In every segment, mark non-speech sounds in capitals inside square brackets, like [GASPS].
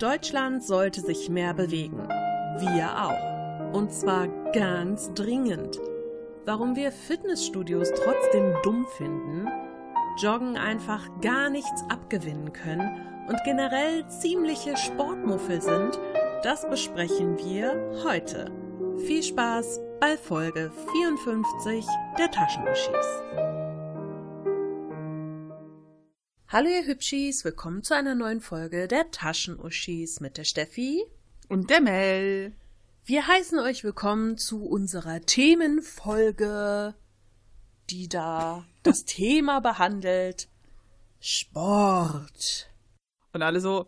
Deutschland sollte sich mehr bewegen. Wir auch. Und zwar ganz dringend. Warum wir Fitnessstudios trotzdem dumm finden, Joggen einfach gar nichts abgewinnen können und generell ziemliche Sportmuffel sind, das besprechen wir heute. Viel Spaß bei Folge 54 der Taschenuschis. Hallo ihr Hübschis, willkommen zu einer neuen Folge der Taschenuschis mit der Steffi und der Mel. Wir heißen euch willkommen zu unserer Themenfolge, die da [LAUGHS] das Thema behandelt Sport. Und alle so,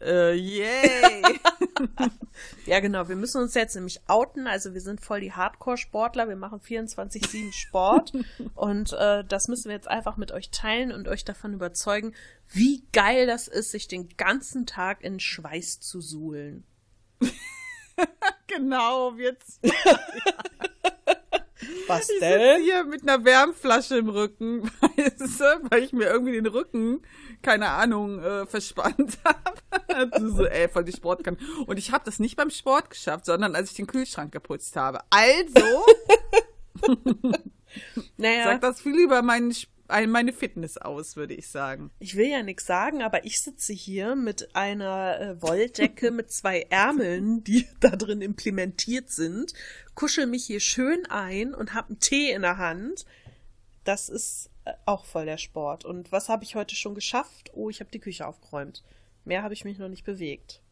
äh, yay! [LAUGHS] [LAUGHS] ja, genau. Wir müssen uns jetzt nämlich outen. Also wir sind voll die Hardcore-Sportler. Wir machen 24-7 Sport. [LAUGHS] und äh, das müssen wir jetzt einfach mit euch teilen und euch davon überzeugen, wie geil das ist, sich den ganzen Tag in Schweiß zu suhlen. [LAUGHS] genau, jetzt. Was ich denn? hier mit einer Wärmflasche im Rücken, [LAUGHS] weißt du, weil ich mir irgendwie den Rücken, keine Ahnung, äh, verspannt [LAUGHS] habe. so, ey, voll die Sport kann. Und ich habe das nicht beim Sport geschafft, sondern als ich den Kühlschrank geputzt habe. Also [LAUGHS] naja. sagt das viel über meinen meine Fitness aus, würde ich sagen. Ich will ja nichts sagen, aber ich sitze hier mit einer äh, Wolldecke mit zwei Ärmeln, die da drin implementiert sind, kuschel mich hier schön ein und habe einen Tee in der Hand. Das ist äh, auch voll der Sport. Und was habe ich heute schon geschafft? Oh, ich habe die Küche aufgeräumt. Mehr habe ich mich noch nicht bewegt.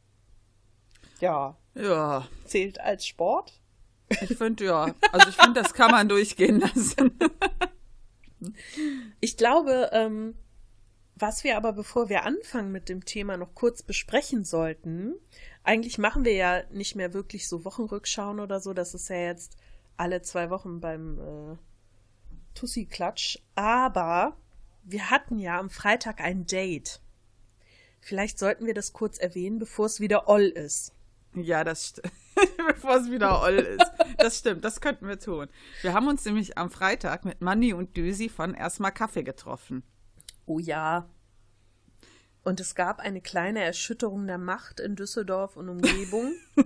Ja. Ja. Zählt als Sport? Ich finde ja. Also ich finde, das kann man durchgehen lassen. [LAUGHS] Ich glaube, ähm, was wir aber, bevor wir anfangen mit dem Thema, noch kurz besprechen sollten, eigentlich machen wir ja nicht mehr wirklich so Wochenrückschauen oder so, das ist ja jetzt alle zwei Wochen beim äh, Tussi-Klatsch, aber wir hatten ja am Freitag ein Date. Vielleicht sollten wir das kurz erwähnen, bevor es wieder Oll ist. Ja, das stimmt. Bevor es wieder Oll ist. Das stimmt, das könnten wir tun. Wir haben uns nämlich am Freitag mit Manni und Düsi von Erstmal Kaffee getroffen. Oh ja. Und es gab eine kleine Erschütterung der Macht in Düsseldorf und Umgebung. [LAUGHS]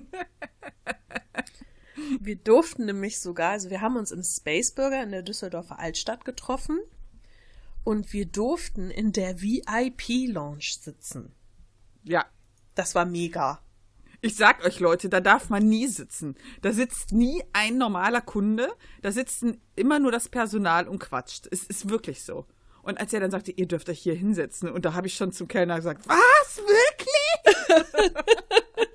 wir durften nämlich sogar, also wir haben uns im Spaceburger in der Düsseldorfer Altstadt getroffen und wir durften in der VIP-Lounge sitzen. Ja. Das war mega. Ich sag euch Leute, da darf man nie sitzen. Da sitzt nie ein normaler Kunde, da sitzt immer nur das Personal und quatscht. Es ist wirklich so. Und als er dann sagte, ihr dürft euch hier hinsetzen, und da habe ich schon zum Kellner gesagt, was, wirklich? [LAUGHS]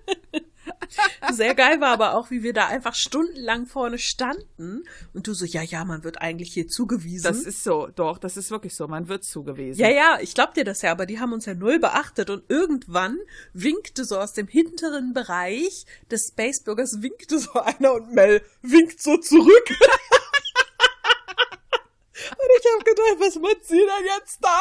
Sehr geil war aber auch, wie wir da einfach stundenlang vorne standen und du so, ja, ja, man wird eigentlich hier zugewiesen. Das ist so, doch, das ist wirklich so, man wird zugewiesen. Ja, ja, ich glaub dir das ja, aber die haben uns ja null beachtet und irgendwann winkte so aus dem hinteren Bereich des Spaceburgers winkte so einer und Mel winkt so zurück. [LAUGHS] und ich hab gedacht, was macht sie denn jetzt da?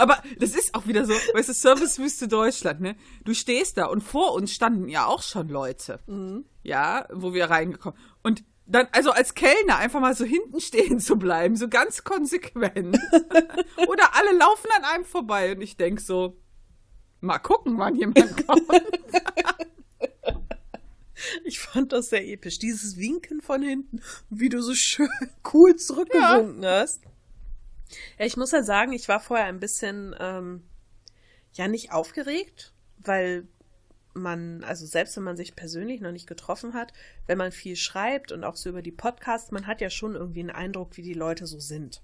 Aber das ist auch wieder so, weißt du, Servicewüste Deutschland, ne? Du stehst da und vor uns standen ja auch schon Leute. Mhm. Ja, wo wir reingekommen. Und dann, also als Kellner einfach mal so hinten stehen zu bleiben, so ganz konsequent. [LAUGHS] Oder alle laufen an einem vorbei und ich denk so, mal gucken, wann jemand kommt. [LAUGHS] Ich fand das sehr episch. Dieses Winken von hinten, wie du so schön cool zurückgewunken ja. hast. Ja, ich muss ja sagen, ich war vorher ein bisschen, ähm, ja, nicht aufgeregt, weil man, also selbst wenn man sich persönlich noch nicht getroffen hat, wenn man viel schreibt und auch so über die Podcasts, man hat ja schon irgendwie einen Eindruck, wie die Leute so sind.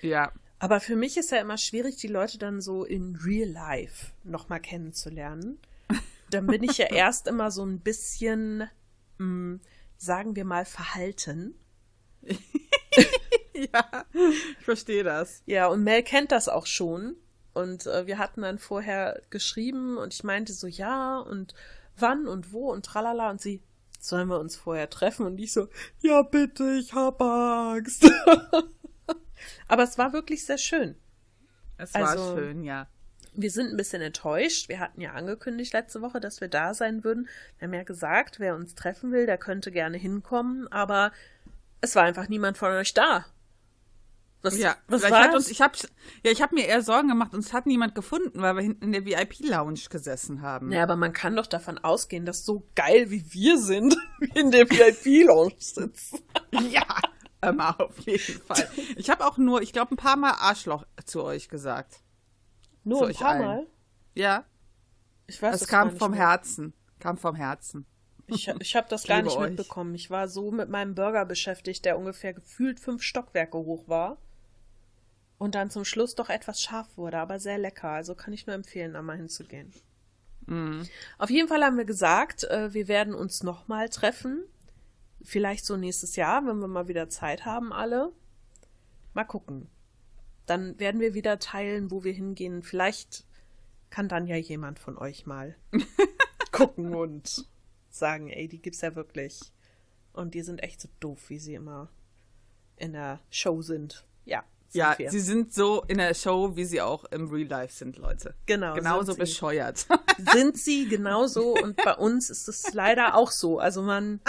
Ja. Aber für mich ist ja immer schwierig, die Leute dann so in real life nochmal kennenzulernen. [LAUGHS] Dann bin ich ja erst immer so ein bisschen, mh, hm, sagen wir mal, verhalten. [LAUGHS] [LAUGHS] ja, ich verstehe das. Ja, und Mel kennt das auch schon. Und äh, wir hatten dann vorher geschrieben und ich meinte so, ja, und wann und wo und tralala. Und sie, sollen wir uns vorher treffen? Und ich so, ja, bitte, ich hab Angst. [LAUGHS] Aber es war wirklich sehr schön. Es war also, schön, ja. Wir sind ein bisschen enttäuscht. Wir hatten ja angekündigt letzte Woche, dass wir da sein würden. Wir haben ja gesagt, wer uns treffen will, der könnte gerne hinkommen. Aber es war einfach niemand von euch da. Was, Ja, was war hat uns, ich habe ja, ich habe mir eher Sorgen gemacht, uns hat niemand gefunden, weil wir hinten in der VIP-Lounge gesessen haben. Ja, aber man kann doch davon ausgehen, dass so geil wie wir sind, [LAUGHS] in der VIP-Lounge sitzen. [LAUGHS] Ja, immer auf jeden Fall. Ich habe auch nur, ich glaube, ein paar Mal Arschloch zu euch gesagt. Nur Zu ein paar allen. Mal. Ja, Ich weiß das das kam gar vom mehr. Herzen. Kam vom Herzen. Ich, ich habe das gar liebe nicht euch. mitbekommen. Ich war so mit meinem Burger beschäftigt, der ungefähr gefühlt fünf Stockwerke hoch war. Und dann zum Schluss doch etwas scharf wurde, aber sehr lecker. Also kann ich nur empfehlen, da mal hinzugehen. Mhm. Auf jeden Fall haben wir gesagt, äh, wir werden uns nochmal treffen. Vielleicht so nächstes Jahr, wenn wir mal wieder Zeit haben, alle. Mal gucken. Dann werden wir wieder teilen, wo wir hingehen. Vielleicht kann dann ja jemand von euch mal [LAUGHS] gucken und sagen, ey, die gibt's ja wirklich. Und die sind echt so doof, wie sie immer in der Show sind. Ja. Ja, wir. sie sind so in der Show, wie sie auch im Real Life sind, Leute. Genau, Genauso bescheuert. [LAUGHS] sind sie genauso und bei uns ist es leider auch so. Also man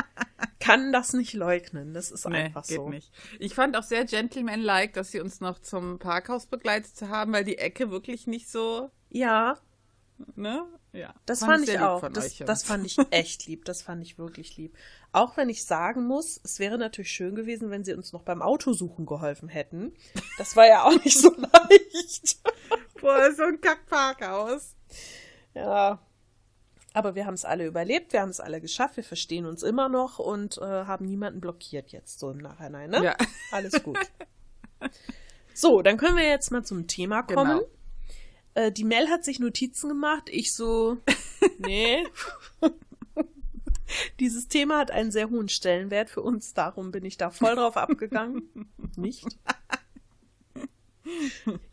kann das nicht leugnen. Das ist Nee, einfach geht so. nicht. Ich fand auch sehr gentleman-like, dass sie uns noch zum Parkhaus begleitet haben, weil die Ecke wirklich nicht so, Ja, ne? Ja. das Fand fand ich auch. Das, das fand ich [LAUGHS] echt lieb. Das fand ich wirklich lieb. Auch wenn ich sagen muss, es wäre natürlich schön gewesen, wenn sie uns noch beim Autosuchen geholfen hätten. Das war ja auch nicht so [LAUGHS] leicht. Boah, so ein Kackparkhaus. Ja. Aber wir haben es alle überlebt, wir haben es alle geschafft, wir verstehen uns immer noch und äh, haben niemanden blockiert jetzt so im Nachhinein, ne? Ja. Alles gut. So, dann können wir jetzt mal zum Thema kommen. Genau. Äh, die Mel hat sich Notizen gemacht, ich so, [LAUGHS] nee. Dieses Thema hat einen sehr hohen Stellenwert für uns, darum bin ich da voll drauf abgegangen. [LAUGHS] Nicht?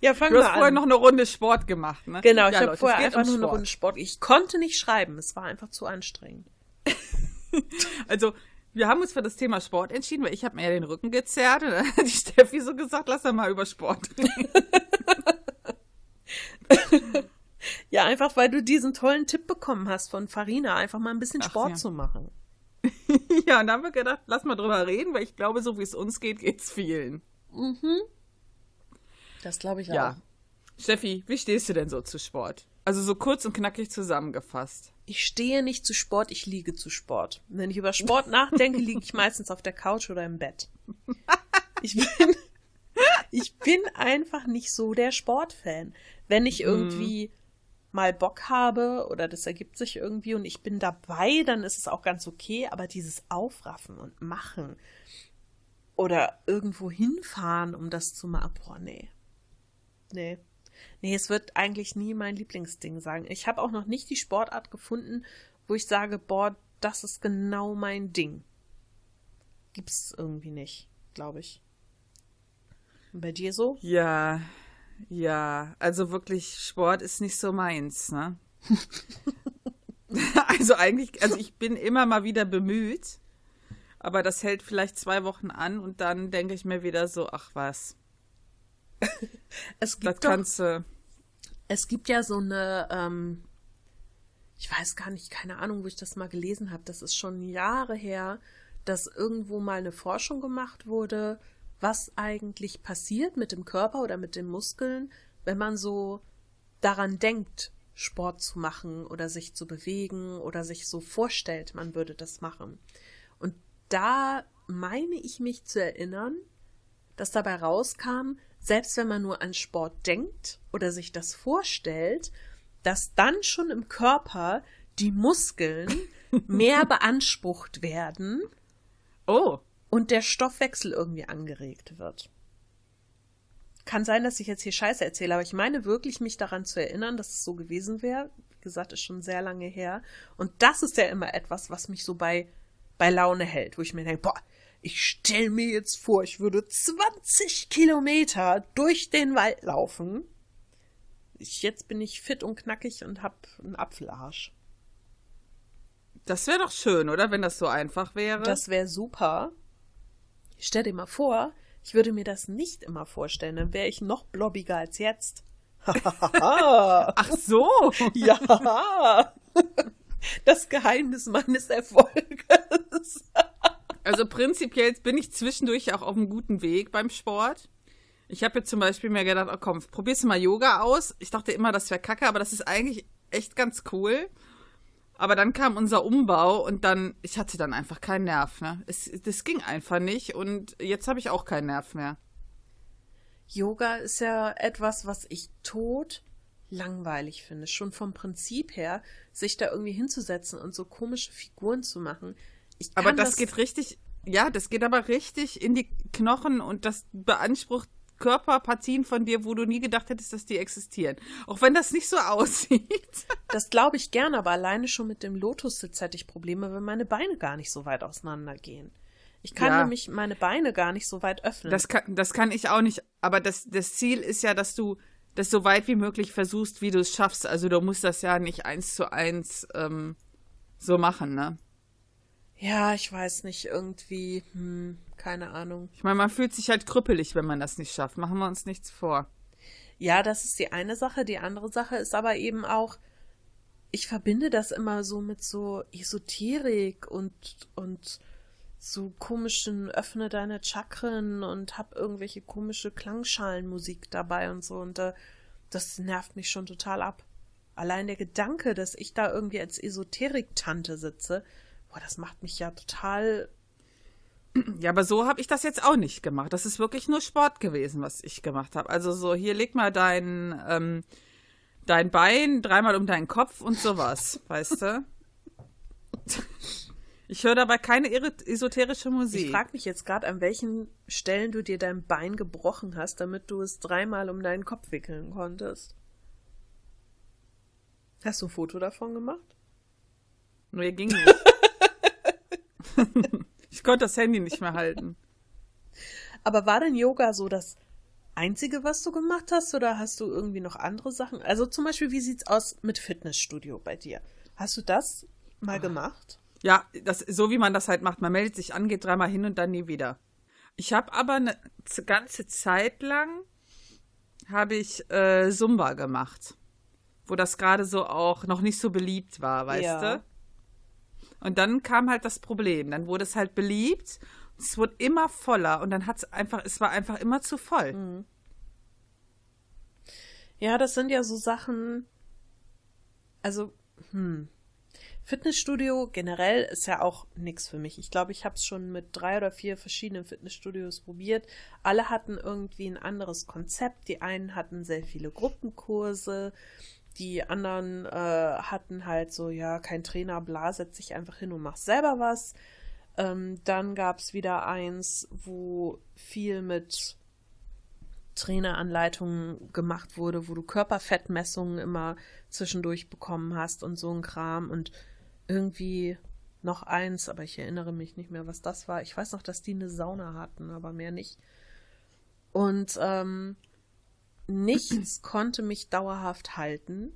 Ja, fangen Du wir hast vorher an. noch eine Runde Sport gemacht, ne? Genau, ich ja, habe Leute, vorher einfach um nur eine. Runde Sport. Ich konnte nicht schreiben, es war einfach zu anstrengend. [LAUGHS] Also, wir haben uns für das Thema Sport entschieden, weil ich habe mir ja den Rücken gezerrt und dann hat die Steffi so gesagt, lass doch mal über Sport reden. Ja, einfach weil du diesen tollen Tipp bekommen hast von Farina, einfach mal ein bisschen Ach, Sport ja. zu machen. [LAUGHS] ja, und dann haben wir gedacht, lass mal drüber reden, weil ich glaube, so wie es uns geht, geht's vielen. Das glaube ich Ja. Steffi, wie stehst du denn so zu Sport? Also so kurz und knackig zusammengefasst. Ich stehe nicht zu Sport, ich liege zu Sport. Wenn ich über Sport [LAUGHS] nachdenke, liege ich meistens auf der Couch oder im Bett. Ich bin, ich bin einfach nicht so der Sportfan. Wenn ich irgendwie mal Bock habe oder das ergibt sich irgendwie und ich bin dabei, dann ist es auch ganz okay, aber dieses Aufraffen und Machen oder irgendwo hinfahren, um das zu machen, boah, nee. Nee. Nee, es wird eigentlich nie mein Lieblingsding sagen. Ich habe auch noch nicht die Sportart gefunden, wo ich sage, boah, das ist genau mein Ding. Gibt's irgendwie nicht, glaube ich. Und bei dir so? Ja, ja, also wirklich, Sport ist nicht so meins, ne? [LAUGHS] also eigentlich, also ich bin immer mal wieder bemüht, aber das hält vielleicht zwei Wochen an und dann denke ich mir wieder so, ach was, Es das gibt, doch, kannst du. es gibt ja so eine, ähm, ich weiß gar nicht, keine Ahnung, wo ich das mal gelesen habe. Das ist schon Jahre her, dass irgendwo mal eine Forschung gemacht wurde, was eigentlich passiert mit dem Körper oder mit den Muskeln, wenn man so daran denkt, Sport zu machen oder sich zu bewegen oder sich so vorstellt, man würde das machen. Und da meine ich mich zu erinnern, dass dabei rauskam, selbst wenn man nur an Sport denkt oder sich das vorstellt, dass dann schon im Körper die Muskeln [LAUGHS] mehr beansprucht werden Oh, und der Stoffwechsel irgendwie angeregt wird. Kann sein, dass ich jetzt hier Scheiße erzähle, aber ich meine wirklich, mich daran zu erinnern, dass es so gewesen wäre. Wie gesagt, ist schon sehr lange her. Und das ist ja immer etwas, was mich so bei, bei Laune hält, wo ich mir denke, boah, ich stell mir jetzt vor, ich würde 20 Kilometer durch den Wald laufen. Ich, jetzt bin ich fit und knackig und hab einen Apfelarsch. das wäre doch schön, oder? Wenn das so einfach wäre. Das wäre super. Stell dir mal vor, ich würde mir das nicht immer vorstellen, dann wäre ich noch blobbiger als jetzt. [LAUGHS] ach so. [LAUGHS] ja. Das Geheimnis meines Erfolges. [LAUGHS] Also prinzipiell bin ich zwischendurch auch auf einem guten Weg beim Sport. Ich habe jetzt zum Beispiel mir gedacht, oh komm, probierst du mal Yoga aus. Ich dachte immer, das wäre kacke, aber das ist eigentlich echt ganz cool. Aber dann kam unser Umbau und dann, ich hatte dann einfach keinen Nerv, ne? Es, das ging einfach nicht und jetzt habe ich auch keinen Nerv mehr. Yoga ist ja etwas, was ich tot langweilig finde. Schon vom Prinzip her, sich da irgendwie hinzusetzen und so komische Figuren zu machen. aber das, das geht richtig, ja, das geht aber richtig in die Knochen und das beansprucht Körperpartien von dir, wo du nie gedacht hättest, dass die existieren. Auch wenn das nicht so aussieht. [LAUGHS] Das glaube ich gern, aber alleine schon mit dem Lotussitz hätte ich Probleme, wenn meine Beine gar nicht so weit auseinandergehen. Ich kann ja. nämlich meine Beine gar nicht so weit öffnen. Das kann, das kann ich auch nicht. Aber das, das Ziel ist ja, dass du das so weit wie möglich versuchst, wie du es schaffst. Also du musst das ja nicht eins zu eins ähm, so machen, ne? Ja, ich weiß nicht, irgendwie, hm, keine Ahnung. Ich meine, man fühlt sich halt krüppelig, wenn man das nicht schafft. Machen wir uns nichts vor. Ja, das ist die eine Sache. Die andere Sache ist aber eben auch, ich verbinde das immer so mit so Esoterik und, und so komischen öffne deine Chakren und hab irgendwelche komische Klangschalenmusik dabei und so und äh, das nervt mich schon total ab. Allein der Gedanke, dass ich da irgendwie als Esoterik-Tante sitze, boah, das macht mich ja total. [CLEARS THROAT] Ja, aber so habe ich das jetzt auch nicht gemacht. Das ist wirklich nur Sport gewesen, was ich gemacht habe. Also so, hier leg mal dein, ähm, dein Bein dreimal um deinen Kopf und sowas, [LAUGHS] weißt du? Ich höre dabei keine esoterische Musik. Ich frage mich jetzt gerade, an welchen Stellen du dir dein Bein gebrochen hast, damit du es dreimal um deinen Kopf wickeln konntest. Hast du ein Foto davon gemacht? Nee, ging nicht. [LAUGHS] ich konnte das Handy nicht mehr halten. Aber war denn Yoga so das Einzige, was du gemacht hast, oder hast du irgendwie noch andere Sachen? Also zum Beispiel, wie sieht's aus mit Fitnessstudio bei dir? Hast du das mal oh. gemacht? Ja, das, so wie man das halt macht. Man meldet sich an, geht dreimal hin und dann nie wieder. Ich habe aber eine ganze Zeit lang habe ich äh, Zumba gemacht, wo das gerade so auch noch nicht so beliebt war, weißt ja. du? Und dann kam halt das Problem. Dann wurde es halt beliebt. Es wurde immer voller und dann hat es einfach, es war einfach immer zu voll. Ja, das sind ja so Sachen. Also, hm. Fitnessstudio generell ist ja auch nichts für mich. Ich glaube, ich habe es schon mit drei oder vier verschiedenen Fitnessstudios probiert. Alle hatten irgendwie ein anderes Konzept. Die einen hatten sehr viele Gruppenkurse, die anderen äh, hatten halt so, ja, kein Trainer, bla, setz dich einfach hin und mach selber was. Ähm, dann gab es wieder eins, wo viel mit Traineranleitungen gemacht wurde, wo du Körperfettmessungen immer zwischendurch bekommen hast und so ein Kram und irgendwie noch eins, aber ich erinnere mich nicht mehr, was das war. Ich weiß noch, dass die eine Sauna hatten, aber mehr nicht. Und ähm, nichts konnte mich dauerhaft halten,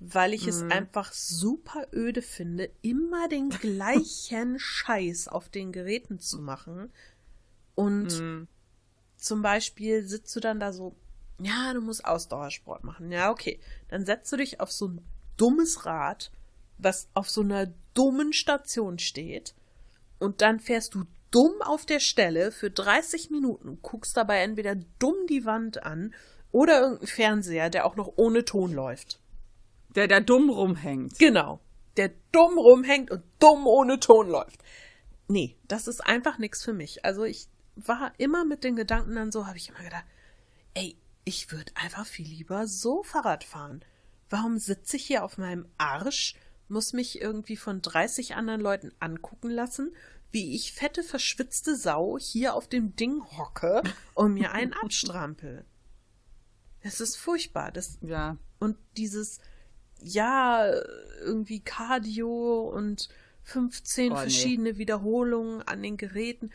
weil ich es mhm. einfach super öde finde, immer den [LAUGHS] gleichen Scheiß auf den Geräten zu machen. Und mhm. zum Beispiel sitzt du dann da so, ja, du musst Ausdauersport machen. Ja, okay. Dann setzt du dich auf so ein dummes Rad, was auf so einer dummen Station steht. Und dann fährst du dumm auf der Stelle für 30 Minuten, guckst dabei entweder dumm die Wand an oder irgendein Fernseher, der auch noch ohne Ton läuft. Der da dumm rumhängt. Genau. Der dumm rumhängt und dumm ohne Ton läuft. Nee, das ist einfach nichts für mich. Also ich war immer mit den Gedanken dann so, habe ich immer gedacht, ey, ich würde einfach viel lieber so Fahrrad fahren. Warum sitze ich hier auf meinem Arsch, muss mich irgendwie von 30 anderen Leuten angucken lassen, wie ich fette, verschwitzte Sau hier auf dem Ding hocke und mir einen abstrampel. Es ist furchtbar. Das, ja. Und dieses, ja, irgendwie Cardio und 15 oh, verschiedene nee. Wiederholungen an den Geräten,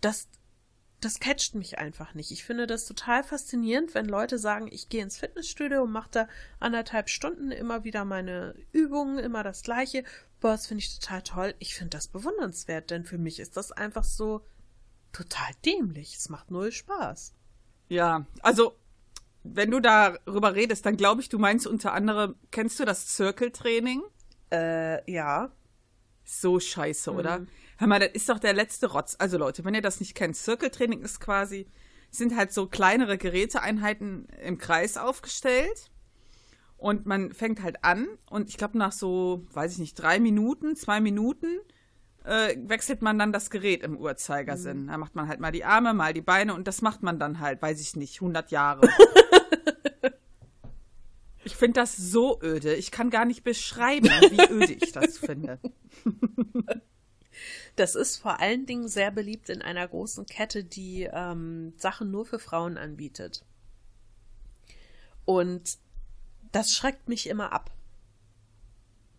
das, das catcht mich einfach nicht. Ich finde das total faszinierend, wenn Leute sagen, ich gehe ins Fitnessstudio und mache da anderthalb Stunden immer wieder meine Übungen, immer das Gleiche. Boah, das finde ich total toll. Ich finde das bewundernswert, denn für mich ist das einfach so total dämlich. Es macht null Spaß. Ja, also wenn du darüber redest, dann glaube ich, du meinst unter anderem, kennst du das Circle-Training? Äh, ja. So scheiße, mhm. oder? Hör mal, das ist doch der letzte Rotz. Also Leute, wenn ihr das nicht kennt, Circle-Training ist quasi, sind halt so kleinere Geräteeinheiten im Kreis aufgestellt. Und man fängt halt an und ich glaube nach so, weiß ich nicht, drei Minuten, zwei Minuten äh, wechselt man dann das Gerät im Uhrzeigersinn. Mhm. Da macht man halt mal die Arme, mal die Beine und das macht man dann halt, weiß ich nicht, 100 Jahre. [LAUGHS] ich finde das so öde. Ich kann gar nicht beschreiben, wie öde ich das finde. Das ist vor allen Dingen sehr beliebt in einer großen Kette, die ähm, Sachen nur für Frauen anbietet. Und das schreckt mich immer ab.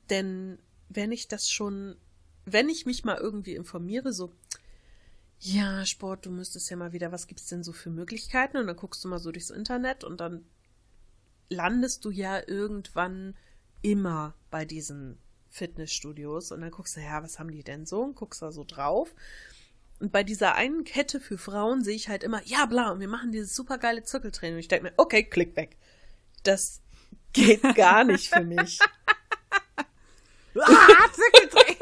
Denn wenn ich das schon, wenn ich mich mal irgendwie informiere, so, ja, Sport, du müsstest ja mal wieder, was gibt's denn so für Möglichkeiten? Und dann guckst du mal so durchs Internet und dann landest du ja irgendwann immer bei diesen Fitnessstudios und dann guckst du, ja, was haben die denn so? Und guckst da so drauf. Und bei dieser einen Kette für Frauen sehe ich halt immer, ja, bla, und wir machen dieses supergeile Zirkeltraining. Und ich denke mir, okay, klick weg. Das geht [LAUGHS] gar nicht für mich. ah,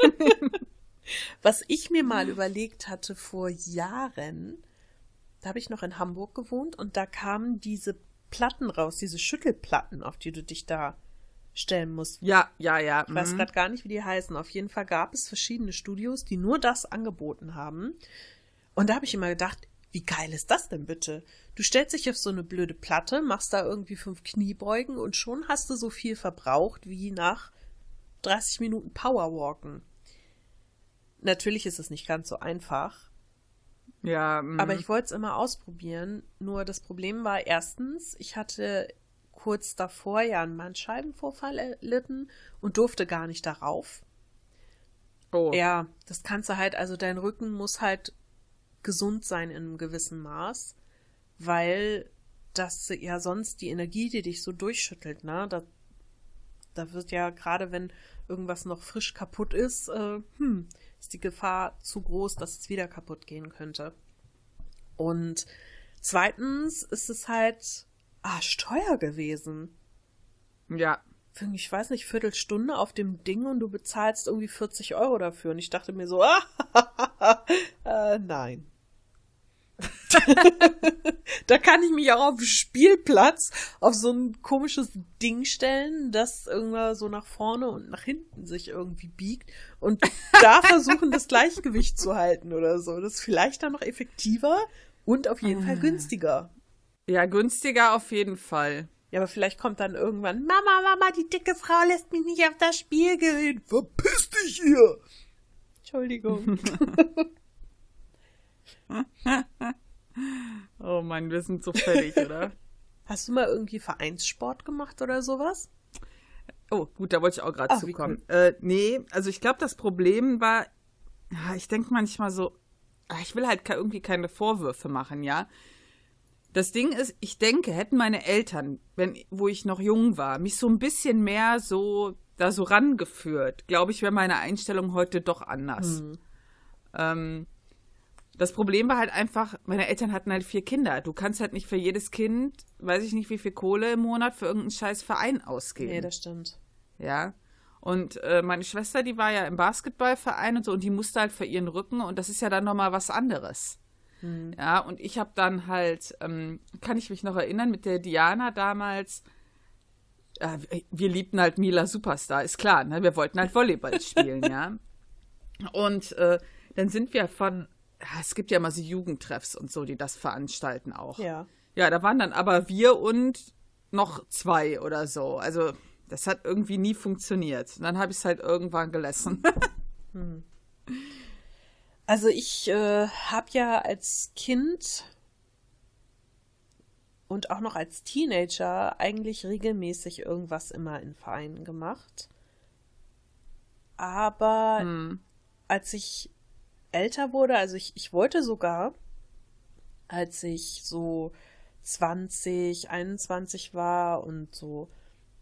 [LAUGHS] Was ich mir mal überlegt hatte vor Jahren, da habe ich noch in Hamburg gewohnt und da kamen diese Platten raus, diese Schüttelplatten, auf die du dich da stellen musst. Ja, ja, ja. Ich weiß mhm. gerade gar nicht, wie die heißen. Auf jeden Fall gab es verschiedene Studios, die nur das angeboten haben. Und da habe ich immer gedacht, wie geil ist das denn bitte? Du stellst dich auf so eine blöde Platte, machst da irgendwie fünf Kniebeugen und schon hast du so viel verbraucht wie nach 30 Minuten Powerwalken. Natürlich ist es nicht ganz so einfach. Ja. Mh. Aber ich wollte es immer ausprobieren. Nur das Problem war erstens, ich hatte kurz davor ja einen Bandscheibenvorfall erlitten und durfte gar nicht darauf. Oh. Ja, das kannst du halt, also dein Rücken muss halt gesund sein in einem gewissen Maß, weil das ja sonst die Energie, die dich so durchschüttelt, ne, da, da wird ja gerade, wenn irgendwas noch frisch kaputt ist, äh, hm, ist die Gefahr zu groß, dass es wieder kaputt gehen könnte. Und zweitens ist es halt arschteuer gewesen. Ja. Ich weiß nicht, Viertelstunde auf dem Ding und du bezahlst irgendwie 40 Euro dafür. Und ich dachte mir so, ah, [LAUGHS] äh, nein. Da kann ich mich auch auf Spielplatz auf so ein komisches Ding stellen, das irgendwann so nach vorne und nach hinten sich irgendwie biegt und da [LAUGHS] versuchen, das Gleichgewicht zu halten oder so. Das ist vielleicht dann noch effektiver und auf jeden Fall ah. günstiger. Ja, günstiger auf jeden Fall. Ja, aber vielleicht kommt dann irgendwann, Mama, Mama, die dicke Frau lässt mich nicht auf das Spielgerät. Verpiss dich hier! Entschuldigung. [LAUGHS] [LAUGHS] oh Mann, wir sind so fertig, oder? Hast du mal irgendwie Vereinssport gemacht oder sowas? Oh, gut, da wollte ich auch gerade zukommen. Cool. Äh, nee, also ich glaube, das Problem war, ich denke manchmal so, ich will halt irgendwie keine Vorwürfe machen, ja. Das Ding ist, ich denke, hätten meine Eltern, wenn, wo ich noch jung war, mich so ein bisschen mehr so da so rangeführt, glaube ich, wäre meine Einstellung heute doch anders. Mhm. Ähm, das Problem war halt einfach, meine Eltern hatten halt vier Kinder. Du kannst halt nicht für jedes Kind, weiß ich nicht, wie viel Kohle im Monat für irgendeinen scheiß Verein ausgeben. Nee, das stimmt. Ja. Und äh, meine Schwester, die war ja im Basketballverein und so, und die musste halt für ihren Rücken, und das ist ja dann nochmal was anderes. Mhm. Ja, und ich habe dann halt, ähm, kann ich mich noch erinnern, mit der Diana damals, äh, wir liebten halt Mila Superstar, ist klar, ne? Wir wollten halt Volleyball spielen, [LAUGHS] ja. Und äh, dann sind wir von es gibt ja immer so Jugendtreffs und so, die das veranstalten auch. Ja. Ja, da waren dann aber wir und noch zwei oder so. Also, das hat irgendwie nie funktioniert. Und dann habe ich es halt irgendwann gelassen. hm. [LAUGHS] Also, ich äh, habe ja als Kind und auch noch als Teenager eigentlich regelmäßig irgendwas immer in Vereinen gemacht. Aber hm. als ich älter wurde, also ich, ich wollte sogar, als ich so 20, 21 war und so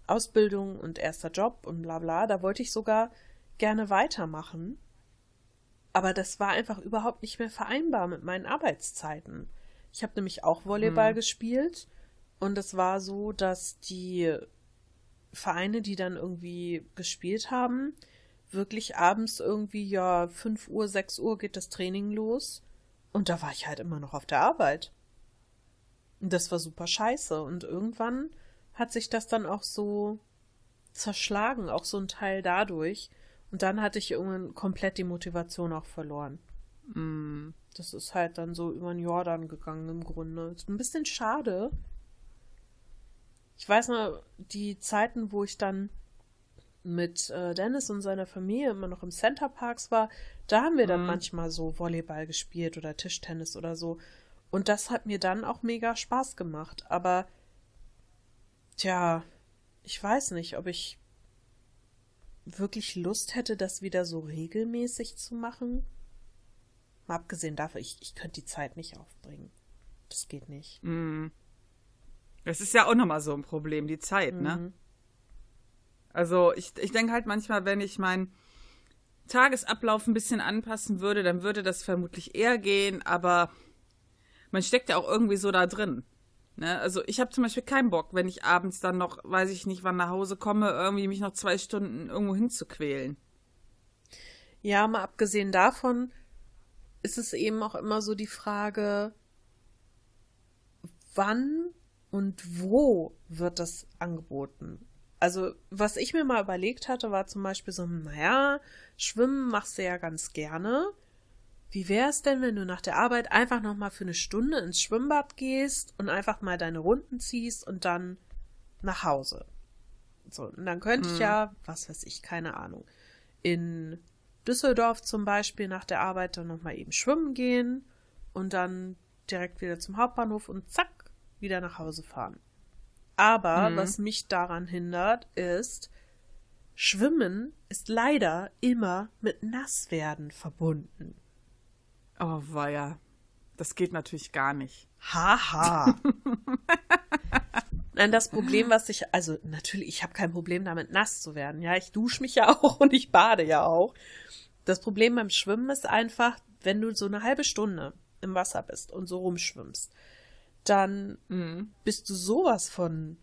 Ausbildung und erster Job und bla bla, da wollte ich sogar gerne weitermachen. Aber das war einfach überhaupt nicht mehr vereinbar mit meinen Arbeitszeiten. Ich habe nämlich auch Volleyball hm. gespielt und es war so, dass die Vereine, die dann irgendwie gespielt haben, wirklich abends irgendwie, ja, 5 Uhr, 6 Uhr geht das Training los. Und da war ich halt immer noch auf der Arbeit. Und das war super scheiße. Und irgendwann hat sich das dann auch so zerschlagen, auch so ein Teil dadurch. Und dann hatte ich irgendwann komplett die Motivation auch verloren. Mm. Das ist halt dann so über den Jordan gegangen im Grunde. Ist ein bisschen schade. Ich weiß noch, die Zeiten, wo ich dann mit äh, Dennis und seiner Familie immer noch im Center Parks war, da haben wir dann Mhm. manchmal so Volleyball gespielt oder Tischtennis oder so. Und das hat mir dann auch mega Spaß gemacht. Aber, tja, ich weiß nicht, ob ich wirklich Lust hätte, das wieder so regelmäßig zu machen. Mal abgesehen davon, ich, ich könnte die Zeit nicht aufbringen. Das geht nicht. Mm. Das ist ja auch nochmal so ein Problem, die Zeit, ne? Also ich, ich denke halt manchmal, wenn ich meinen Tagesablauf ein bisschen anpassen würde, dann würde das vermutlich eher gehen, aber man steckt ja auch irgendwie so da drin. Ne? Also ich habe zum Beispiel keinen Bock, wenn ich abends dann noch, weiß ich nicht, wann nach Hause komme, irgendwie mich noch zwei Stunden irgendwo hinzuquälen. Ja, mal abgesehen davon ist es eben auch immer so die Frage, wann und wo wird das angeboten? Also, was ich mir mal überlegt hatte, war zum Beispiel so, naja, Schwimmen machst du ja ganz gerne. Wie wäre es denn, wenn du nach der Arbeit einfach nochmal für eine Stunde ins Schwimmbad gehst und einfach mal deine Runden ziehst und dann nach Hause? So, und dann könnte ich ja, was weiß ich, keine Ahnung, in Düsseldorf zum Beispiel nach der Arbeit dann nochmal eben schwimmen gehen und dann direkt wieder zum Hauptbahnhof und zack, wieder nach Hause fahren. Aber Mhm. was mich daran hindert, ist, Schwimmen ist leider immer mit Nasswerden verbunden. Oh, weia. Das geht natürlich gar nicht. Haha. [LAUGHS] Nein, das Problem, was ich, also natürlich, ich habe kein Problem damit, nass zu werden. Ja, ich dusche mich ja [LAUGHS] auch und ich bade ja auch. Das Problem beim Schwimmen ist einfach, wenn du so eine halbe Stunde im Wasser bist und so rumschwimmst, dann Mhm. bist du sowas von,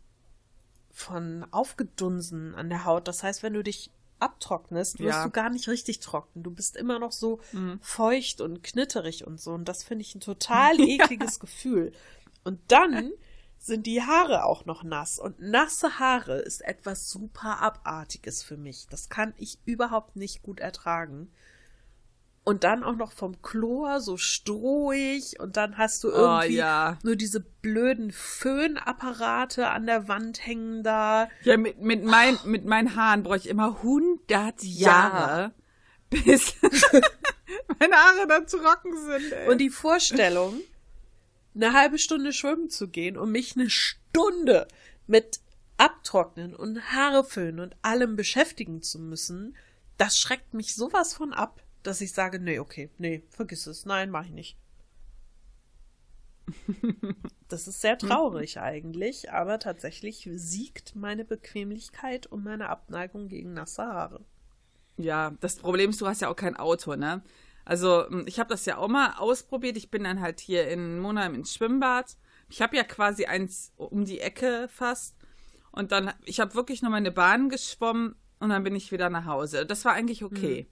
von aufgedunsen an der Haut. Das heißt, wenn du dich abtrocknest, wirst Ja. du gar nicht richtig trocken. Du bist immer noch so feucht und knitterig und so. Und das finde ich ein total [LAUGHS] ekliges Gefühl. Und dann sind die Haare auch noch nass. Und nasse Haare ist etwas super Abartiges für mich. Das kann ich überhaupt nicht gut ertragen. Und dann auch noch vom Chlor so strohig und dann hast du irgendwie Oh, ja. nur diese blöden Föhnapparate an der Wand hängen da. Ja, mit, mit, mein, mit meinen Haaren bräuchte ich immer 100 Ja. Jahre, bis [LAUGHS] meine Haare dann trocken sind. Ey. Und die Vorstellung, eine halbe Stunde schwimmen zu gehen und mich eine Stunde mit Abtrocknen und Haare föhnen und allem beschäftigen zu müssen, das schreckt mich sowas von ab, dass ich sage, nee, okay, nee, vergiss es, nein, mach ich nicht. [LAUGHS] Das ist sehr traurig eigentlich, aber tatsächlich siegt meine Bequemlichkeit und meine Abneigung gegen nasse Haare. Ja, das Problem ist, du hast ja auch kein Auto, ne? Also, m, ich habe das ja auch mal ausprobiert. Ich bin dann halt hier in Monheim ins Schwimmbad. Ich habe ja quasi eins um die Ecke fast. Und dann, ich habe wirklich nur meine Bahn geschwommen und dann bin ich wieder nach Hause. Das war eigentlich okay.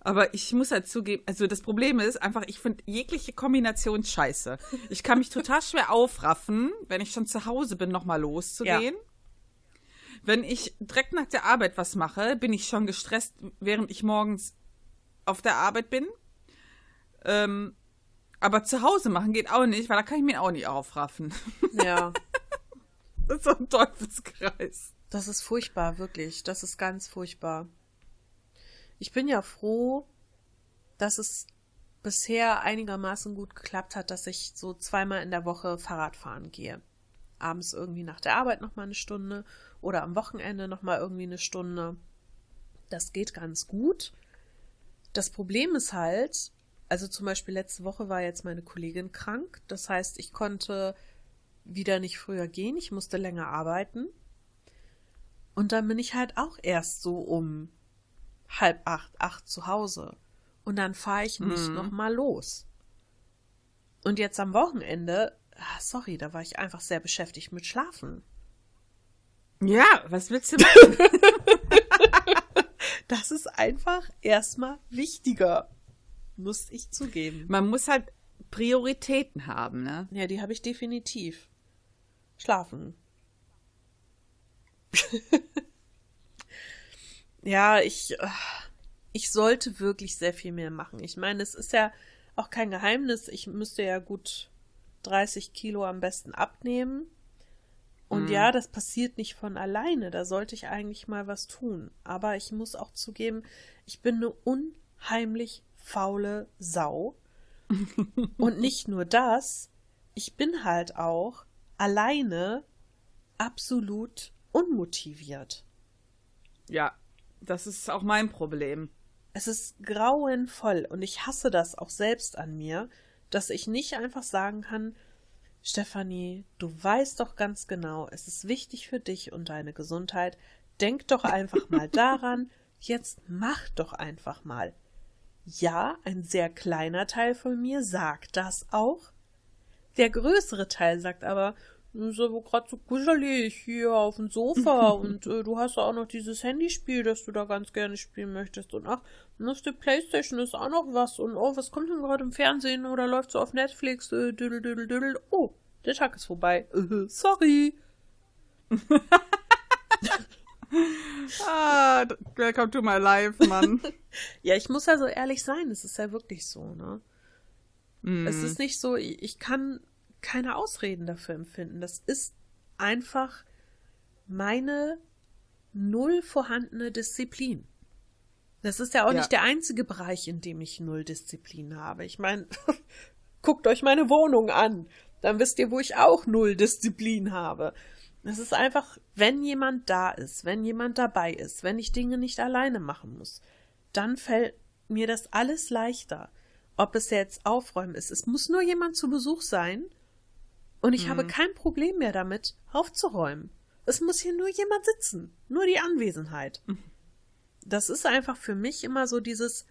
Aber ich muss halt zugeben, also das Problem ist einfach, ich finde jegliche Kombination scheiße. Ich kann mich total schwer aufraffen, wenn ich schon zu Hause bin, nochmal loszugehen. Wenn ich direkt nach der Arbeit was mache, bin ich schon gestresst, während ich morgens auf der Arbeit bin. Ähm, aber zu Hause machen geht auch nicht, weil da kann ich mich auch nicht aufraffen. Ja. [LAUGHS] Das ist so ein Teufelskreis. Das ist furchtbar, wirklich. Das ist ganz furchtbar. Ich bin ja froh, dass es bisher einigermaßen gut geklappt hat, dass ich so zweimal in der Woche Fahrrad fahren gehe. Abends irgendwie nach der Arbeit nochmal eine Stunde oder am Wochenende nochmal irgendwie eine Stunde. Das geht ganz gut. Das Problem ist halt, also zum Beispiel letzte Woche war jetzt meine Kollegin krank. Das heißt, ich konnte wieder nicht früher gehen. Ich musste länger arbeiten. Und dann bin ich halt auch erst so um halb acht, acht zu Hause. Und dann fahre ich nicht Mhm. noch mal los. Und jetzt am Wochenende, ah, sorry, da war ich einfach sehr beschäftigt mit Schlafen. Ja, was willst du machen? [LAUGHS] Das ist einfach erstmal wichtiger. Muss ich zugeben. Man muss halt Prioritäten haben, ne? Ja, die habe ich definitiv. Schlafen. [LAUGHS] ja, ich, äh, ich sollte wirklich sehr viel mehr machen. Ich meine, es ist ja auch kein Geheimnis. Ich müsste ja gut 30 Kilo am besten abnehmen. Und mhm. ja, das passiert nicht von alleine. Da sollte ich eigentlich mal was tun. Aber ich muss auch zugeben, ich bin eine unheimlich faule Sau. [LAUGHS] Und nicht nur das, ich bin halt auch alleine absolut unmotiviert. Ja, das ist auch mein Problem. Es ist grauenvoll und ich hasse das auch selbst an mir, dass ich nicht einfach sagen kann, Stefanie, du weißt doch ganz genau, es ist wichtig für dich und deine Gesundheit. Denk doch einfach mal [LAUGHS] daran, jetzt mach doch einfach mal. Ja, ein sehr kleiner Teil von mir sagt das auch. Der größere Teil sagt aber, ist aber gerade so kuschelig hier auf dem Sofa [LAUGHS] und äh, du hast ja auch noch dieses Handyspiel, das du da ganz gerne spielen möchtest und ach, auf der Playstation ist auch noch was und oh, was kommt denn gerade im Fernsehen oder läuft so auf Netflix, äh, düdel, düdel, düdel, oh, der Tag ist vorbei, äh, sorry. [LAUGHS] ah, welcome to my life, Mann. [LAUGHS] ja, ich muss ja so ehrlich sein, es ist ja wirklich so, ne? Mm. Es ist nicht so, ich kann keine Ausreden dafür empfinden. Das ist einfach meine null vorhandene Disziplin. Das ist ja auch ja. nicht der einzige Bereich, in dem ich null Disziplin habe. Ich meine, [LAUGHS] guckt euch meine Wohnung an. Dann wisst ihr, wo ich auch null Disziplin habe. Es ist einfach, wenn jemand da ist, wenn jemand dabei ist, wenn ich Dinge nicht alleine machen muss, dann fällt mir das alles leichter. Ob es jetzt aufräumen ist. Es muss nur jemand zu Besuch sein und ich mhm. habe kein Problem mehr damit, aufzuräumen. Es muss hier nur jemand sitzen. Nur die Anwesenheit. Mhm. Das ist einfach für mich immer so dieses,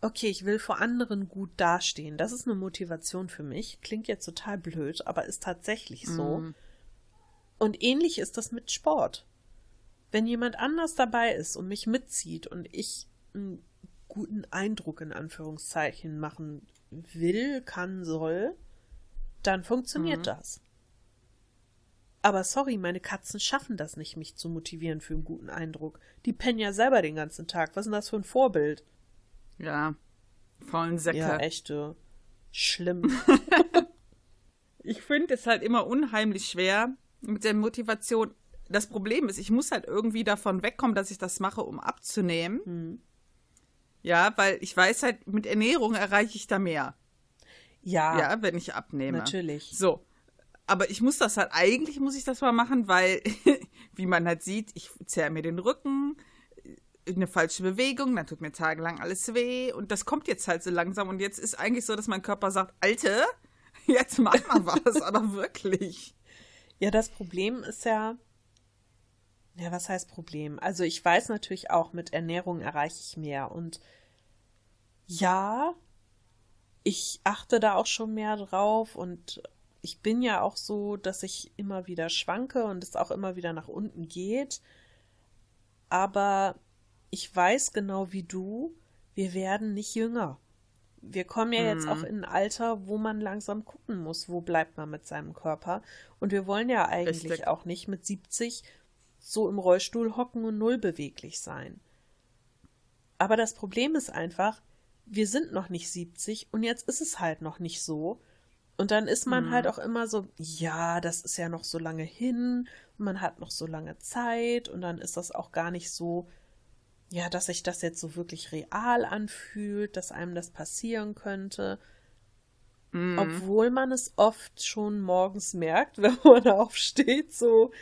okay, ich will vor anderen gut dastehen. Das ist eine Motivation für mich. Klingt jetzt total blöd, aber ist tatsächlich so. Mhm. Und ähnlich ist das mit Sport. Wenn jemand anders dabei ist und mich mitzieht und ich einen guten Eindruck in Anführungszeichen machen will, kann, soll, dann funktioniert mhm. das. Aber sorry, meine Katzen schaffen das nicht, mich zu motivieren für einen guten Eindruck. Die pennen ja selber den ganzen Tag. Was ist denn das für ein Vorbild? Ja, faulen Säcke. Ja, echte. Schlimm. [LAUGHS] ich finde es halt immer unheimlich schwer mit der Motivation. Das Problem ist, ich muss halt irgendwie davon wegkommen, dass ich das mache, um abzunehmen. Mhm. Ja, weil ich weiß halt, mit Ernährung erreiche ich da mehr. Ja. Ja, wenn ich abnehme. Natürlich. So. Aber ich muss das halt, eigentlich muss ich das mal machen, weil, [LAUGHS] wie man halt sieht, ich zerre mir den Rücken, eine falsche Bewegung, dann tut mir tagelang alles weh und das kommt jetzt halt so langsam und jetzt ist eigentlich so, dass mein Körper sagt, Alte, [LAUGHS] jetzt mach mal was, aber [LAUGHS] wirklich. Ja, das Problem ist ja, ja, was heißt Problem? Also ich weiß natürlich auch, mit Ernährung erreiche ich mehr und ja, ich achte da auch schon mehr drauf und ich bin ja auch so, dass ich immer wieder schwanke und es auch immer wieder nach unten geht. Aber ich weiß genau wie du, wir werden nicht jünger. Wir kommen ja jetzt auch mhm. in ein Alter, wo man langsam gucken muss, wo bleibt man mit seinem Körper. Und wir wollen ja eigentlich Richtig. auch nicht mit 70 so im Rollstuhl hocken und null beweglich sein. Aber das Problem ist einfach, wir sind noch nicht 70 und jetzt ist es halt noch nicht so. Und dann ist man halt mhm. halt auch immer so, ja, das ist ja noch so lange hin, man hat noch so lange Zeit und dann ist das auch gar nicht so, ja, dass sich das jetzt so wirklich real anfühlt, dass einem das passieren könnte. Mhm. Obwohl man es oft schon morgens merkt, [LAUGHS] wenn man aufsteht, so,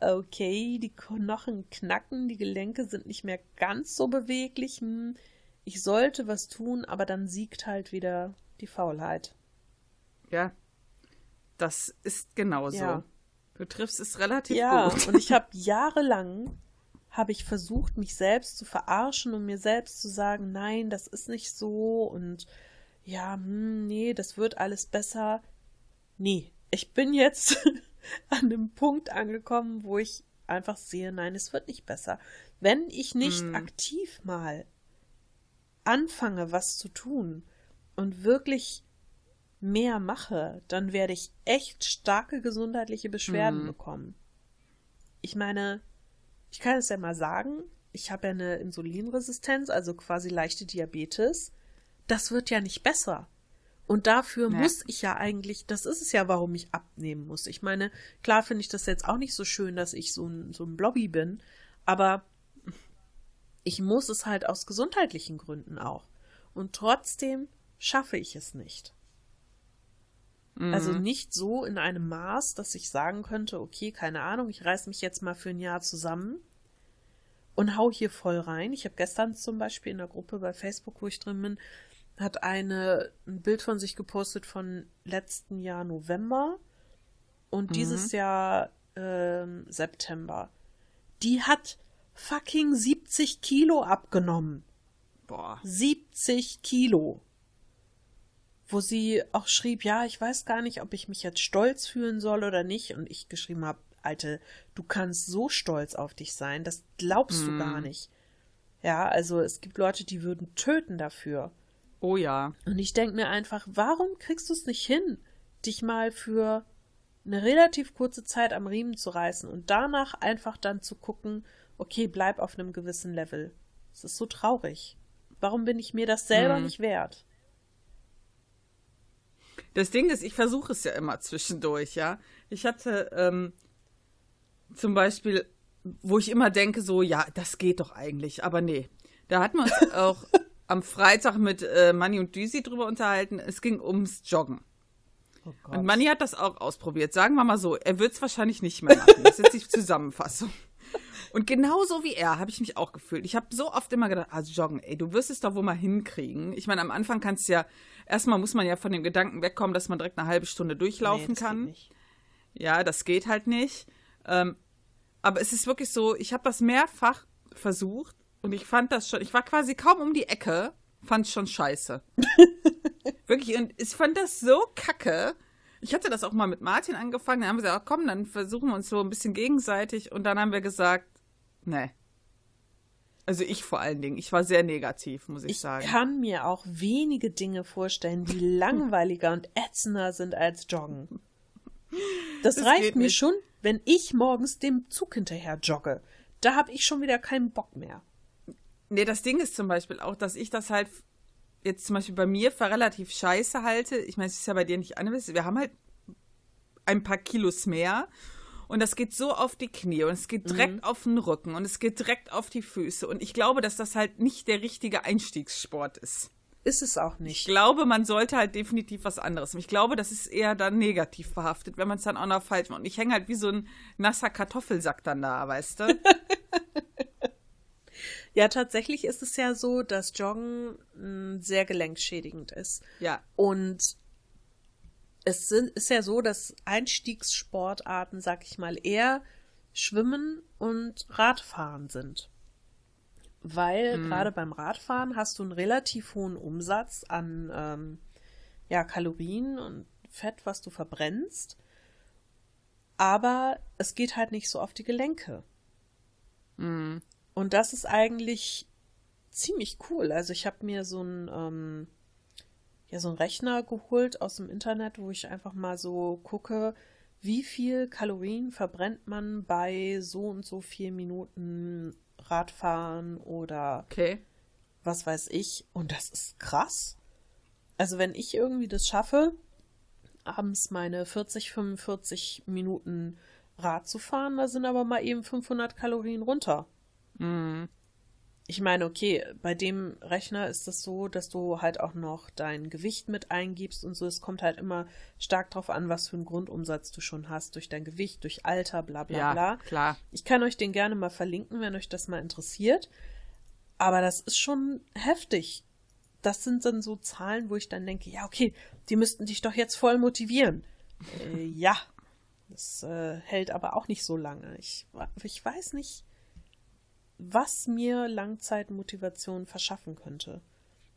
okay, die Knochen knacken, die Gelenke sind nicht mehr ganz so beweglich. Hm, ich sollte was tun, aber dann siegt halt wieder die Faulheit. Ja, das ist genauso. Ja. Du triffst es relativ ja, gut. Ja, und ich [LAUGHS] habe jahrelang habe ich versucht, mich selbst zu verarschen und mir selbst zu sagen, nein, das ist nicht so und ja, hm, nee, das wird alles besser. Nee, ich bin jetzt [LAUGHS] an einem Punkt angekommen, wo ich einfach sehe, nein, es wird nicht besser. Wenn ich nicht hm. aktiv mal anfange, was zu tun und wirklich mehr mache, dann werde ich echt starke gesundheitliche Beschwerden Mhm. bekommen. Ich meine, ich kann es ja mal sagen, ich habe ja eine Insulinresistenz, also quasi leichte Diabetes. Das wird ja nicht besser. Und dafür Nee. muss ich ja eigentlich, das ist es ja, warum ich abnehmen muss. Ich meine, klar finde ich das jetzt auch nicht so schön, dass ich so ein, so ein Blobby bin, aber ich muss es halt aus gesundheitlichen Gründen auch. Und trotzdem schaffe ich es nicht. Also nicht so in einem Maß, dass ich sagen könnte, okay, keine Ahnung, ich reiß mich jetzt mal für ein Jahr zusammen und hau hier voll rein. Ich habe gestern zum Beispiel in der Gruppe bei Facebook, wo ich drin bin, hat eine ein Bild von sich gepostet von letzten Jahr November und dieses Jahr ähm, September. Die hat fucking 70 Kilo abgenommen. Boah. 70 Kilo. Wo sie auch schrieb, ja, ich weiß gar nicht, ob ich mich jetzt stolz fühlen soll oder nicht. Und ich geschrieben habe, Alte, du kannst so stolz auf dich sein, das glaubst du gar nicht. Ja, also es gibt Leute, die würden töten dafür. Oh ja. Und ich denke mir einfach, warum kriegst du es nicht hin, dich mal für eine relativ kurze Zeit am Riemen zu reißen und danach einfach dann zu gucken, okay, bleib auf einem gewissen Level. Es ist so traurig. Warum bin ich mir das selber Hm. nicht wert? Das Ding ist, ich versuche es ja immer zwischendurch, ja. Ich hatte ähm, zum Beispiel, wo ich immer denke, so, ja, das geht doch eigentlich, aber nee. Da hatten wir uns [LAUGHS] auch am Freitag mit äh, Manni und Düsi drüber unterhalten. Es ging ums Joggen. Oh Und Manni hat das auch ausprobiert. Sagen wir mal so, er wird es wahrscheinlich nicht mehr machen. Das ist jetzt die [LAUGHS] Zusammenfassung. Und genauso wie er habe ich mich auch gefühlt. Ich habe so oft immer gedacht, also joggen, ey, du wirst es doch wohl mal hinkriegen. Ich meine, am Anfang kannst du ja, erstmal muss man ja von dem Gedanken wegkommen, dass man direkt eine halbe Stunde durchlaufen Nee, kann. Ja, das geht halt nicht. Ähm, aber es ist wirklich so, ich habe das mehrfach versucht und ich fand das schon, ich war quasi kaum um die Ecke, fand es schon scheiße. [LAUGHS] wirklich, und ich fand das so kacke. Ich hatte das auch mal mit Martin angefangen, dann haben wir gesagt, komm, dann versuchen wir uns so ein bisschen gegenseitig und dann haben wir gesagt, nee. Also ich vor allen Dingen, ich war sehr negativ, muss ich, Ich sagen. kann mir auch wenige Dinge vorstellen, die [LAUGHS] langweiliger und ätzender sind als Joggen. Das, Das reicht mir nicht. schon, wenn ich morgens dem Zug hinterher jogge. Da habe ich schon wieder keinen Bock mehr. Nee, das Ding ist zum Beispiel auch, dass ich das halt jetzt zum Beispiel bei mir für relativ scheiße halte. Ich meine, es ist ja bei dir nicht anders. Wir haben halt ein paar Kilos mehr und das geht so auf die Knie und es geht direkt auf den Rücken und es geht direkt auf die Füße. Und ich glaube, dass das halt nicht der richtige Einstiegssport ist. Ist es auch Ich nicht. glaube, man sollte halt definitiv was anderes. machen. Ich glaube, das ist eher dann negativ verhaftet, wenn man es dann auch noch falsch macht. Und ich hänge halt wie so ein nasser Kartoffelsack dann da, weißt du? [LAUGHS] Ja, tatsächlich ist es ja so, dass Joggen mh, sehr gelenkschädigend ist. ja. Und es sind, ist ja so, dass Einstiegssportarten, sag ich mal, eher Schwimmen und Radfahren sind. Weil gerade beim Radfahren hast du einen relativ hohen Umsatz an ähm, ja, Kalorien und Fett, was du verbrennst. Aber es geht halt nicht so auf die Gelenke. Und das ist eigentlich ziemlich cool. Also ich habe mir so ein ähm, ja so einen Rechner geholt aus dem Internet, wo ich einfach mal so gucke, wie viel Kalorien verbrennt man bei so und so vier Minuten Radfahren oder Okay. was weiß ich. Und das ist krass. Also wenn ich irgendwie das schaffe, abends meine 40, 45 Minuten Rad zu fahren, da sind aber mal eben 500 Kalorien runter. Ich meine, okay, bei dem Rechner ist es so, dass du halt auch noch dein Gewicht mit eingibst und so. Es kommt halt immer stark drauf an, was für einen Grundumsatz du schon hast, durch dein Gewicht, durch Alter, bla bla Ja, bla. klar. Ich kann euch den gerne mal verlinken, wenn euch das mal interessiert. Aber das ist schon heftig. Das sind dann so Zahlen, wo ich dann denke, ja, okay, die müssten dich doch jetzt voll motivieren. äh, ja, das äh, hält aber auch nicht so lange. Ich, ich weiß nicht, was mir Langzeitmotivation verschaffen könnte.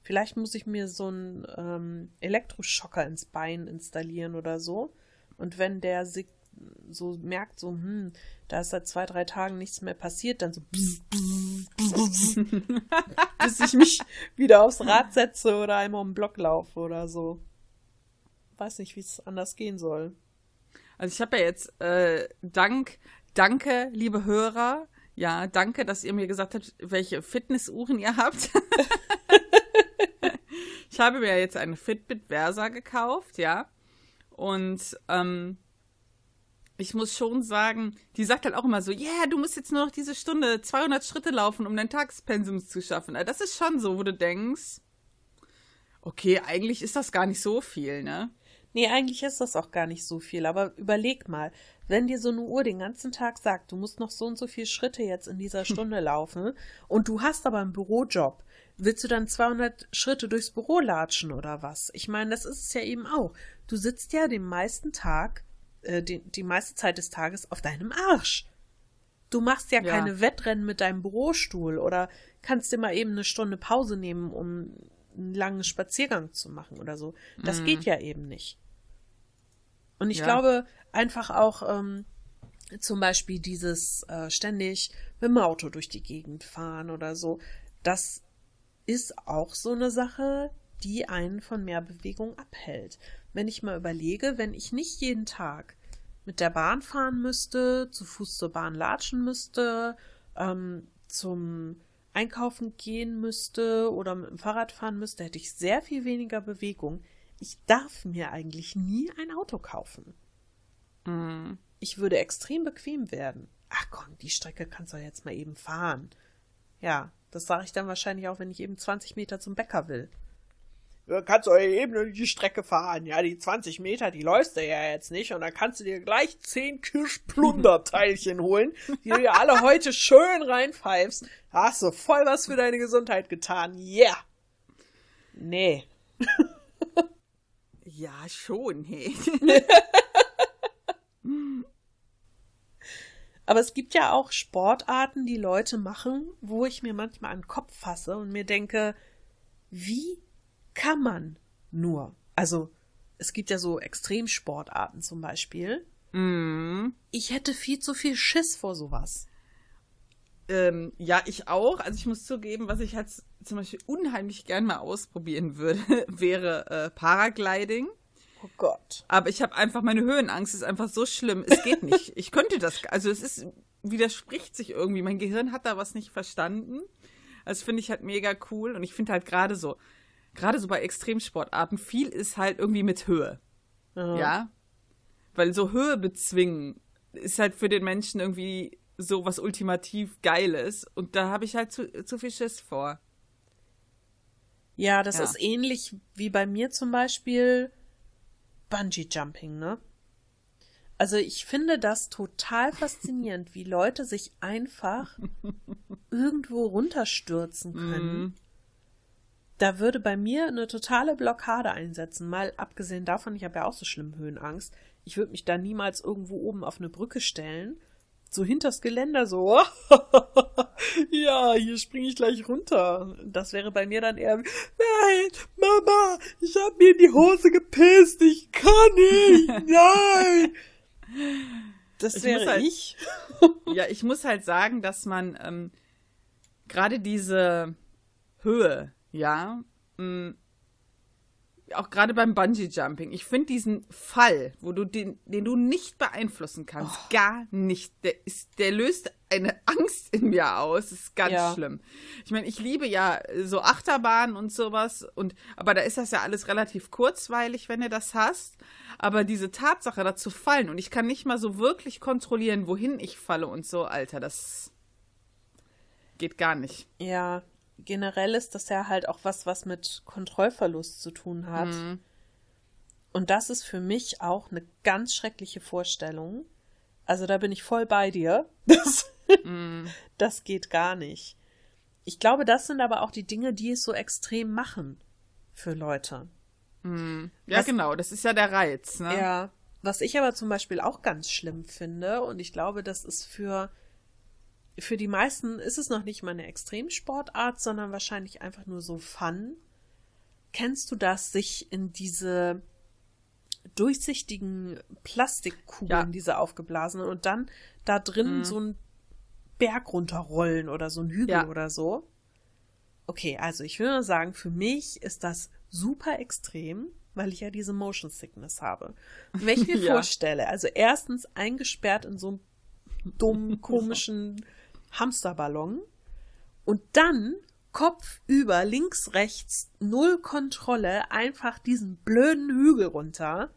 Vielleicht muss ich mir so einen ähm, Elektroschocker ins Bein installieren oder so. Und wenn der so merkt, so, hm, da ist seit zwei, drei Tagen nichts mehr passiert, dann so, bzz, bzz, bzz, bis ich mich wieder aufs Rad setze oder einmal um den Block laufe oder so. weiß nicht, wie es anders gehen soll. Also ich habe ja jetzt äh, Dank, danke, liebe Hörer. Ja, danke, dass ihr mir gesagt habt, welche Fitnessuhren ihr habt. [LAUGHS] ich habe mir jetzt eine Fitbit Versa gekauft, ja. Und ähm, ich muss schon sagen, die sagt halt auch immer so, ja, yeah, du musst jetzt nur noch diese Stunde 200 Schritte laufen, um dein Tagespensum zu schaffen. Also das ist schon so, wo du denkst, okay, eigentlich ist das gar nicht so viel, ne? Nee, eigentlich ist das auch gar nicht so viel, aber überleg mal, wenn dir so eine Uhr den ganzen Tag sagt, du musst noch so und so viele Schritte jetzt in dieser [LAUGHS] Stunde laufen und du hast aber einen Bürojob, willst du dann 200 Schritte durchs Büro latschen oder was? Ich meine, das ist es ja eben auch. Du sitzt ja den meisten Tag äh, die, die meiste Zeit des Tages auf deinem Arsch. Du machst ja, ja, keine Wettrennen mit deinem Bürostuhl oder kannst dir mal eben eine Stunde Pause nehmen, um einen langen Spaziergang zu machen oder so. Das mm. geht ja eben nicht. Und ich ja. glaube einfach auch ähm, zum Beispiel dieses äh, ständig mit dem Auto durch die Gegend fahren oder so, das ist auch so eine Sache, die einen von mehr Bewegung abhält. Wenn ich mal überlege, wenn ich nicht jeden Tag mit der Bahn fahren müsste, zu Fuß zur Bahn latschen müsste, ähm, zum Einkaufen gehen müsste oder mit dem Fahrrad fahren müsste, hätte ich sehr viel weniger Bewegung. Ich darf mir eigentlich nie ein Auto kaufen. Mhm. Ich würde extrem bequem werden. Ach komm, die Strecke kannst du jetzt mal eben fahren. Ja, das sage ich dann wahrscheinlich auch, wenn ich eben 20 Meter zum Bäcker will kannst du eben die Strecke fahren. Ja, die 20 Meter, die läufst du ja jetzt nicht. Und dann kannst du dir gleich 10 Kirschplunderteilchen holen, die du dir alle [LAUGHS] heute schön reinpfeifst. Da hast du voll was für deine Gesundheit getan. Yeah. Nee. [LAUGHS] ja, schon, hey. [LAUGHS] Aber es gibt ja auch Sportarten, die Leute machen, wo ich mir manchmal an den Kopf fasse und mir denke, wie kann man nur. Also, es gibt ja so Extremsportarten zum Beispiel. Mm. Ich hätte viel zu viel Schiss vor sowas. Ähm, ja, ich auch. Also ich muss zugeben, was ich halt zum Beispiel unheimlich gern mal ausprobieren würde, [LAUGHS] wäre äh, Paragliding. Oh Gott. Aber ich habe einfach, meine Höhenangst ist einfach so schlimm. Es geht nicht. [LAUGHS] ich könnte das, also es ist, widerspricht sich irgendwie. Mein Gehirn hat da was nicht verstanden. Also finde ich halt mega cool. Und ich finde halt gerade so gerade so bei Extremsportarten, viel ist halt irgendwie mit Höhe. Aha. Ja. Weil so Höhe bezwingen ist halt für den Menschen irgendwie so was ultimativ Geiles. Und da habe ich halt zu, zu viel Schiss vor. Ja, das ja. ist ähnlich wie bei mir zum Beispiel Bungee Jumping, ne? Also ich finde das total faszinierend, wie Leute sich einfach [LAUGHS] irgendwo runterstürzen können. Da würde bei mir eine totale Blockade einsetzen. Mal abgesehen davon, ich habe ja auch so schlimm Höhenangst. Ich würde mich da niemals irgendwo oben auf eine Brücke stellen. So hinters Geländer so. [LAUGHS] ja, hier springe ich gleich runter. Das wäre bei mir dann eher, nein, Mama, ich habe mir in die Hose gepisst. Ich kann nicht. [LAUGHS] Nein. Das ich wäre halt, ich. [LAUGHS] ja, ich muss halt sagen, dass man ähm, gerade diese Höhe, ja, mh, mm, auch gerade beim Bungee Jumping. Ich finde diesen Fall, wo du den, den du nicht beeinflussen kannst, oh. gar nicht. Der ist, der löst eine [LAUGHS] Angst in mir aus. Das ist ganz ja. schlimm. Ich meine, ich liebe ja so Achterbahnen und sowas und, aber da ist das ja alles relativ kurzweilig, wenn du das hast. Aber diese Tatsache, da zu fallen und ich kann nicht mal so wirklich kontrollieren, wohin ich falle und so, Alter, das geht gar nicht. Ja, generell ist das ja halt auch was, was mit Kontrollverlust zu tun hat. Mhm. Und das ist für mich auch eine ganz schreckliche Vorstellung. Also da bin ich voll bei dir. [LAUGHS] Das, mhm. das geht gar nicht. Ich glaube, das sind aber auch die Dinge, die es so extrem machen für Leute. Mhm. Ja, was, genau, das ist ja der Reiz. Ne? Ja, was ich aber zum Beispiel auch ganz schlimm finde, und ich glaube, das ist für für die meisten ist es noch nicht mal eine Extremsportart, sondern wahrscheinlich einfach nur so Fun. Kennst du das, sich in diese durchsichtigen Plastikkugeln, ja. diese aufgeblasenen, und dann da drin mhm. so einen Berg runterrollen oder so einen Hügel ja. oder so? Okay, also ich würde sagen, für mich ist das super extrem, weil ich ja diese Motion Sickness habe. Und [LAUGHS] wenn ich mir Ja. vorstelle, also erstens eingesperrt in so einem dummen, [LAUGHS] komischen Hamsterballon und dann kopfüber, links, rechts, null Kontrolle, einfach diesen blöden Hügel runter,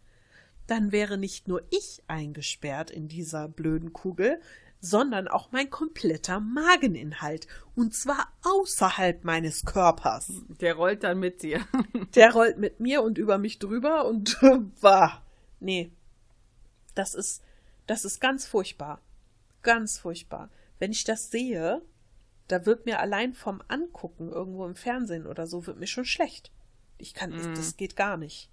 dann wäre nicht nur ich eingesperrt in dieser blöden Kugel, sondern auch mein kompletter Mageninhalt. Und zwar außerhalb meines Körpers. Der rollt dann mit dir. [LAUGHS] Der rollt mit mir und über mich drüber und [LAUGHS] war. Nee. Das ist, das ist ganz furchtbar. Ganz furchtbar. Wenn ich das sehe, da wird mir allein vom Angucken irgendwo im Fernsehen oder so, wird mir schon schlecht. Ich kann, Mhm. das geht gar nicht.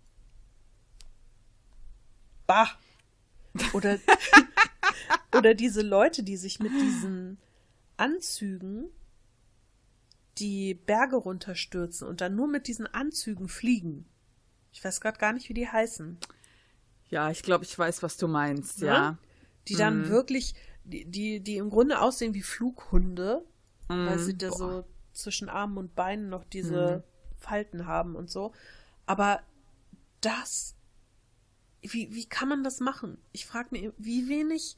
Bah. Oder, [LAUGHS] oder diese Leute, die sich mit diesen Anzügen die Berge runterstürzen und dann nur mit diesen Anzügen fliegen. Ich weiß gerade gar nicht, wie die heißen. Ja, ich glaube, ich weiß, was du meinst, Ne? ja. Die dann Mhm. wirklich, die, die, im Grunde aussehen wie Flughunde, weil Mhm. sie da Boah. so zwischen Armen und Beinen noch diese Falten haben und so. Aber das, wie, wie kann man das machen? Ich frage mich, wie wenig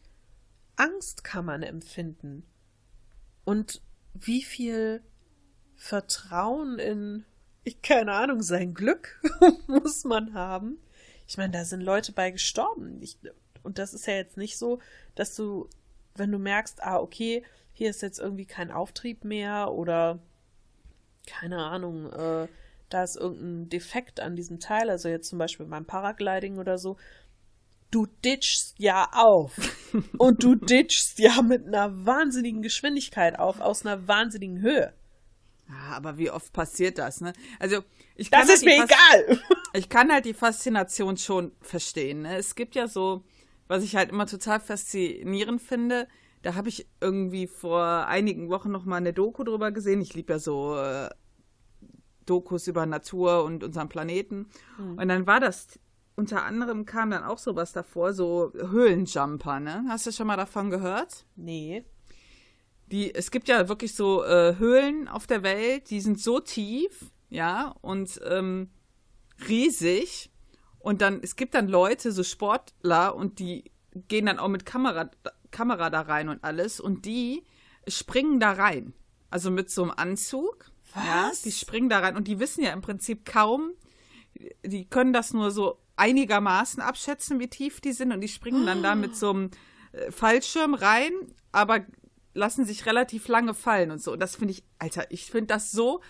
Angst kann man empfinden? Und wie viel Vertrauen in, ich keine Ahnung, sein Glück [LAUGHS] muss man haben? Ich meine, da sind Leute bei gestorben. Ich, und das ist ja jetzt nicht so, dass du, wenn du merkst, ah, okay, hier ist jetzt irgendwie kein Auftrieb mehr oder keine Ahnung, äh, da ist irgendein Defekt an diesem Teil, also jetzt zum Beispiel beim Paragliding oder so. Du ditchst ja auf. [LAUGHS] Und du ditchst ja mit einer wahnsinnigen Geschwindigkeit auf, aus einer wahnsinnigen Höhe. Ja, aber wie oft passiert das, ne? Also, ich kann Das halt ist die mir Fas- egal. Ich kann halt die Faszination schon verstehen. Ne? Es gibt ja so, was ich halt immer total faszinierend finde, da habe ich irgendwie vor einigen Wochen noch mal eine Doku drüber gesehen. Ich liebe ja so äh, Dokus über Natur und unseren Planeten. Und dann war das, unter anderem kam dann auch sowas davor, so Höhlenjumper, ne? Hast du schon mal davon gehört? Nee. Die, es gibt ja wirklich so äh, Höhlen auf der Welt, die sind so tief, ja, und ähm, riesig. Und dann, es gibt dann Leute, so Sportler, und die gehen dann auch mit Kamera, Kamera da rein und alles, und die springen da rein. Also mit so einem Anzug. Ja, Was? die springen da rein und die wissen ja im Prinzip kaum, die können das nur so einigermaßen abschätzen, wie tief die sind und die springen dann da mit so einem äh, Fallschirm rein, aber lassen sich relativ lange fallen und so. Und das finde ich, Alter, ich finde das so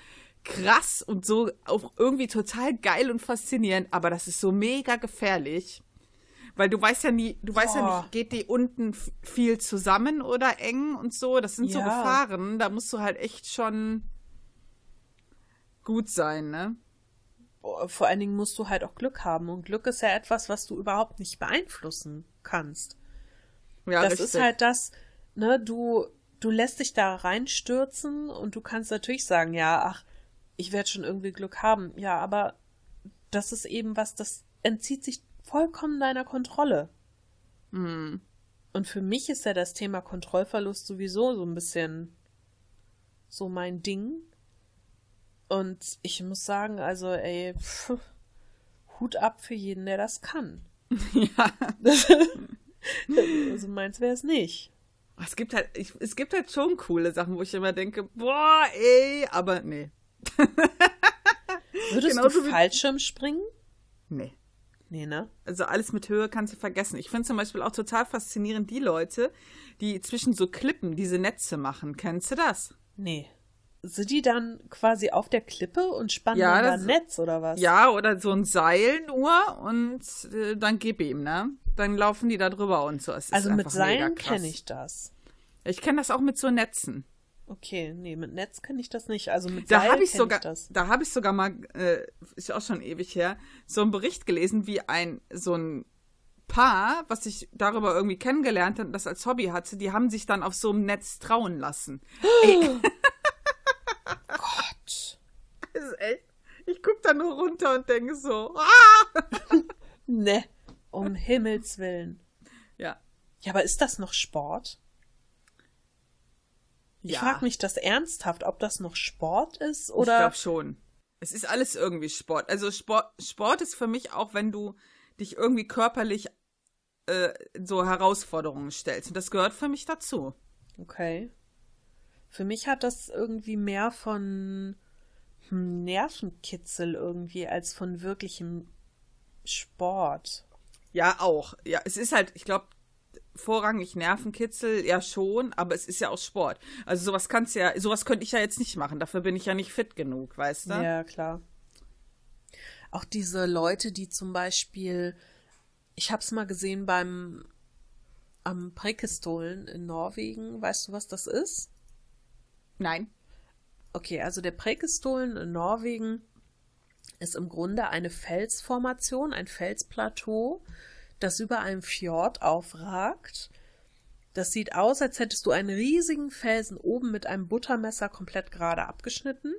krass und so auch irgendwie total geil und faszinierend, aber das ist so mega gefährlich. Weil du weißt ja nie, du weißt ja Boah. nicht, geht die unten viel zusammen oder eng und so. Das sind so Ja. Gefahren, da musst du halt echt schon gut sein, ne? Vor allen Dingen musst du halt auch Glück haben. Und Glück ist ja etwas, was du überhaupt nicht beeinflussen kannst. Ja, das richtig. ist halt das, ne, du, du lässt dich da reinstürzen und du kannst natürlich sagen, ja, ach, ich werde schon irgendwie Glück haben. Ja, aber das ist eben was, das entzieht sich vollkommen deiner Kontrolle. Hm. Und für mich ist ja das Thema Kontrollverlust sowieso so ein bisschen so mein Ding. Und ich muss sagen, also, ey, pff, Hut ab für jeden, der das kann. [LAUGHS] Ja. [LAUGHS] also meins wäre es nicht. Es gibt halt, ich, es gibt halt schon coole Sachen, wo ich immer denke, boah, ey, aber nee. [LAUGHS] Würdest Genauso du Fallschirm springen? Nee. Nee, ne? Also alles mit Höhe kannst du vergessen. Ich finde zum Beispiel auch total faszinierend die Leute, die zwischen so Klippen diese Netze machen. Kennst du das? Nee. Sind die dann quasi auf der Klippe und spannen Ja, dann ein Netz oder was? Ja, oder so ein Seil nur und äh, dann gib ihm, ne? Dann laufen die da drüber und so. Es Also mit Seilen kenne ich das. Ich kenne das auch mit so Netzen. Okay, nee, mit Netz kenne ich das nicht. Also mit Da habe ich sogar, ich das. da habe ich sogar mal, äh, ist auch schon ewig her, so einen Bericht gelesen, wie ein so ein Paar, was sich darüber irgendwie kennengelernt hat, und das als Hobby hatte, die haben sich dann auf so einem Netz trauen lassen. Ey, [LAUGHS] Gott. das ist echt. Ich guck da nur runter und denke so, ah! [LAUGHS] Ne, um Himmels Willen. Ja. Ja, aber ist das noch Sport? Ich ja. frage mich das ernsthaft, ob das noch Sport ist Ich oder glaube schon. Es ist alles irgendwie Sport. Also Sport, Sport ist für mich auch, wenn du dich irgendwie körperlich äh, so Herausforderungen stellst. Und das gehört für mich dazu. Okay. Für mich hat das irgendwie mehr von hm, Nervenkitzel irgendwie als von wirklichem Sport. Ja, auch. Ja, es ist halt, ich glaube, vorrangig Nervenkitzel, ja schon, aber es ist ja auch Sport. Also sowas kannst ja, sowas könnte ich ja jetzt nicht machen. Dafür bin ich ja nicht fit genug, weißt du? Ja, klar. Auch diese Leute, die zum Beispiel, ich hab's mal gesehen beim am Prekestolen in Norwegen. Weißt du, was das ist? Nein. Okay, also der Prekestolen in Norwegen ist im Grunde eine Felsformation, ein Felsplateau, das über einem Fjord aufragt. Das sieht aus, als hättest du einen riesigen Felsen oben mit einem Buttermesser komplett gerade abgeschnitten.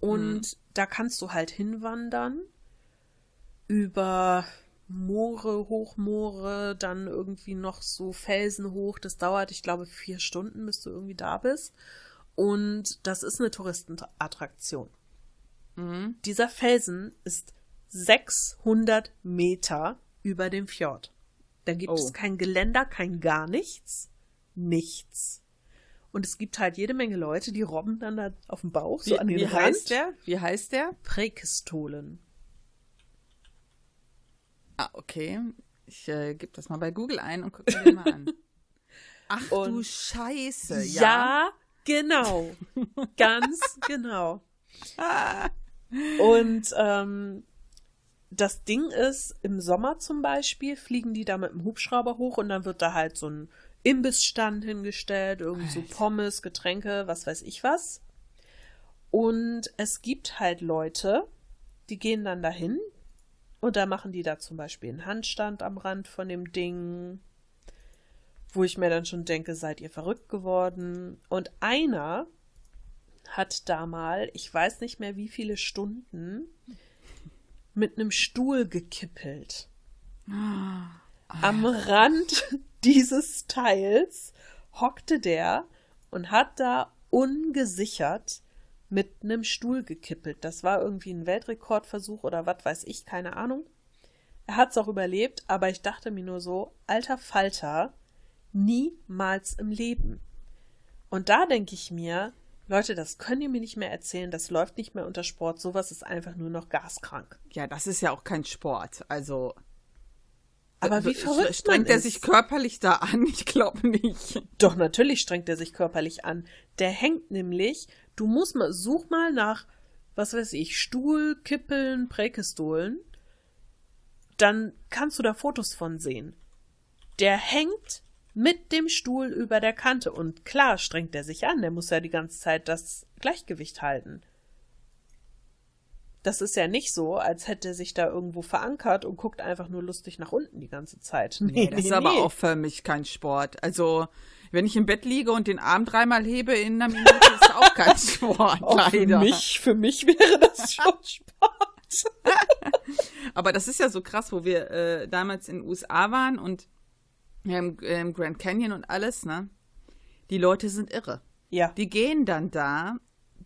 Und mhm. da kannst du halt hinwandern über Moore, Hochmoore, dann irgendwie noch so Felsen hoch. Das dauert, ich glaube, vier Stunden, bis du irgendwie da bist. Und das ist eine Touristenattraktion. Mhm. Dieser Felsen ist 600 Meter über dem Fjord. Da gibt oh. es kein Geländer, kein gar nichts. Nichts. Und es gibt halt jede Menge Leute, die robben dann da auf dem Bauch, so wie, an den Wie Rand. heißt der? Wie heißt der? Präkistolen. Ah, okay. Ich äh, gebe das mal bei Google ein und gucke mir den mal an. [LAUGHS] Ach und du Scheiße, ja. Ja, genau. Ganz [LAUGHS] genau. [LAUGHS] Und ähm, das Ding ist, im Sommer zum Beispiel fliegen die da mit dem Hubschrauber hoch und dann wird da halt so ein Imbissstand hingestellt, irgendwie so Pommes, Getränke, was weiß ich was. Und es gibt halt Leute, die gehen dann dahin und da machen die da zum Beispiel einen Handstand am Rand von dem Ding, wo ich mir dann schon denke, seid ihr verrückt geworden? Und einer hat da mal, ich weiß nicht mehr wie viele Stunden, mit einem Stuhl gekippelt. Am Rand dieses Teils hockte der und hat da ungesichert mit einem Stuhl gekippelt. Das war irgendwie ein Weltrekordversuch oder was weiß ich, keine Ahnung. Er hat es auch überlebt, aber ich dachte mir nur so, alter Falter, niemals im Leben. Und da denke ich mir, Leute, das könnt ihr mir nicht mehr erzählen, das läuft nicht mehr unter Sport, sowas ist einfach nur noch gaskrank. Ja, das ist ja auch kein Sport, also. Aber wie verrückt Strengt er sich körperlich da an? [LAUGHS] Ich glaube nicht. Doch, natürlich strengt er sich körperlich an. Der hängt nämlich, du musst mal, such mal nach, was weiß ich, Stuhl, Kippeln, Präkestolen. Dann kannst du da Fotos von sehen. Der hängt mit dem Stuhl über der Kante. Und klar strengt er sich an, der muss ja die ganze Zeit das Gleichgewicht halten. Das ist ja nicht so, als hätte er sich da irgendwo verankert und guckt einfach nur lustig nach unten die ganze Zeit. Nee, nee das nee, ist aber auch für mich kein Sport. Also, wenn ich im Bett liege und den Arm dreimal hebe in einer Minute, ist auch kein [LAUGHS] Sport, auch leider. Für mich, für mich wäre das schon [LAUGHS] Sport. aber das ist ja so krass, wo wir äh, damals in den USA waren und im, im Grand Canyon und alles, ne? Die Leute sind irre. Ja. Die gehen dann da,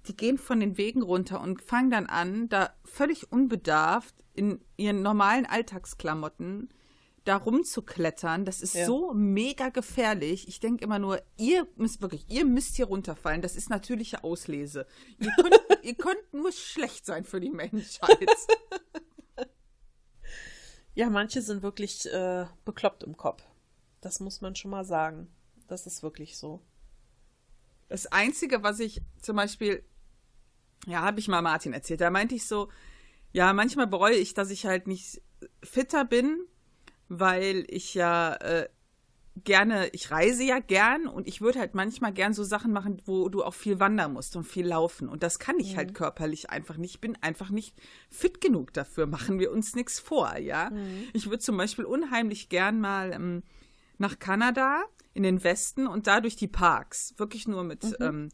die gehen von den Wegen runter und fangen dann an, da völlig unbedarft in ihren normalen Alltagsklamotten da rumzuklettern. Das ist ja. so mega gefährlich. Ich denke immer nur, ihr müsst wirklich, ihr müsst hier runterfallen. Das ist natürliche Auslese. Ihr könnt, [LAUGHS] ihr könnt nur schlecht sein für die Menschheit. [LAUGHS] Ja, manche sind wirklich äh, bekloppt im Kopf. Das muss man schon mal sagen. Das ist wirklich so. Das Einzige, was ich zum Beispiel, ja, habe ich mal Martin erzählt, da meinte ich so, ja, manchmal bereue ich, dass ich halt nicht fitter bin, weil ich ja äh, gerne, ich reise ja gern und ich würde halt manchmal gern so Sachen machen, wo du auch viel wandern musst und viel laufen. Und das kann ich halt mhm. halt körperlich einfach nicht. Ich bin einfach nicht fit genug dafür. Machen wir uns nichts vor, ja. Mhm. Ich würde zum Beispiel unheimlich gern mal ähm, nach Kanada in den Westen und da durch die Parks. Wirklich nur mit, mhm. ähm,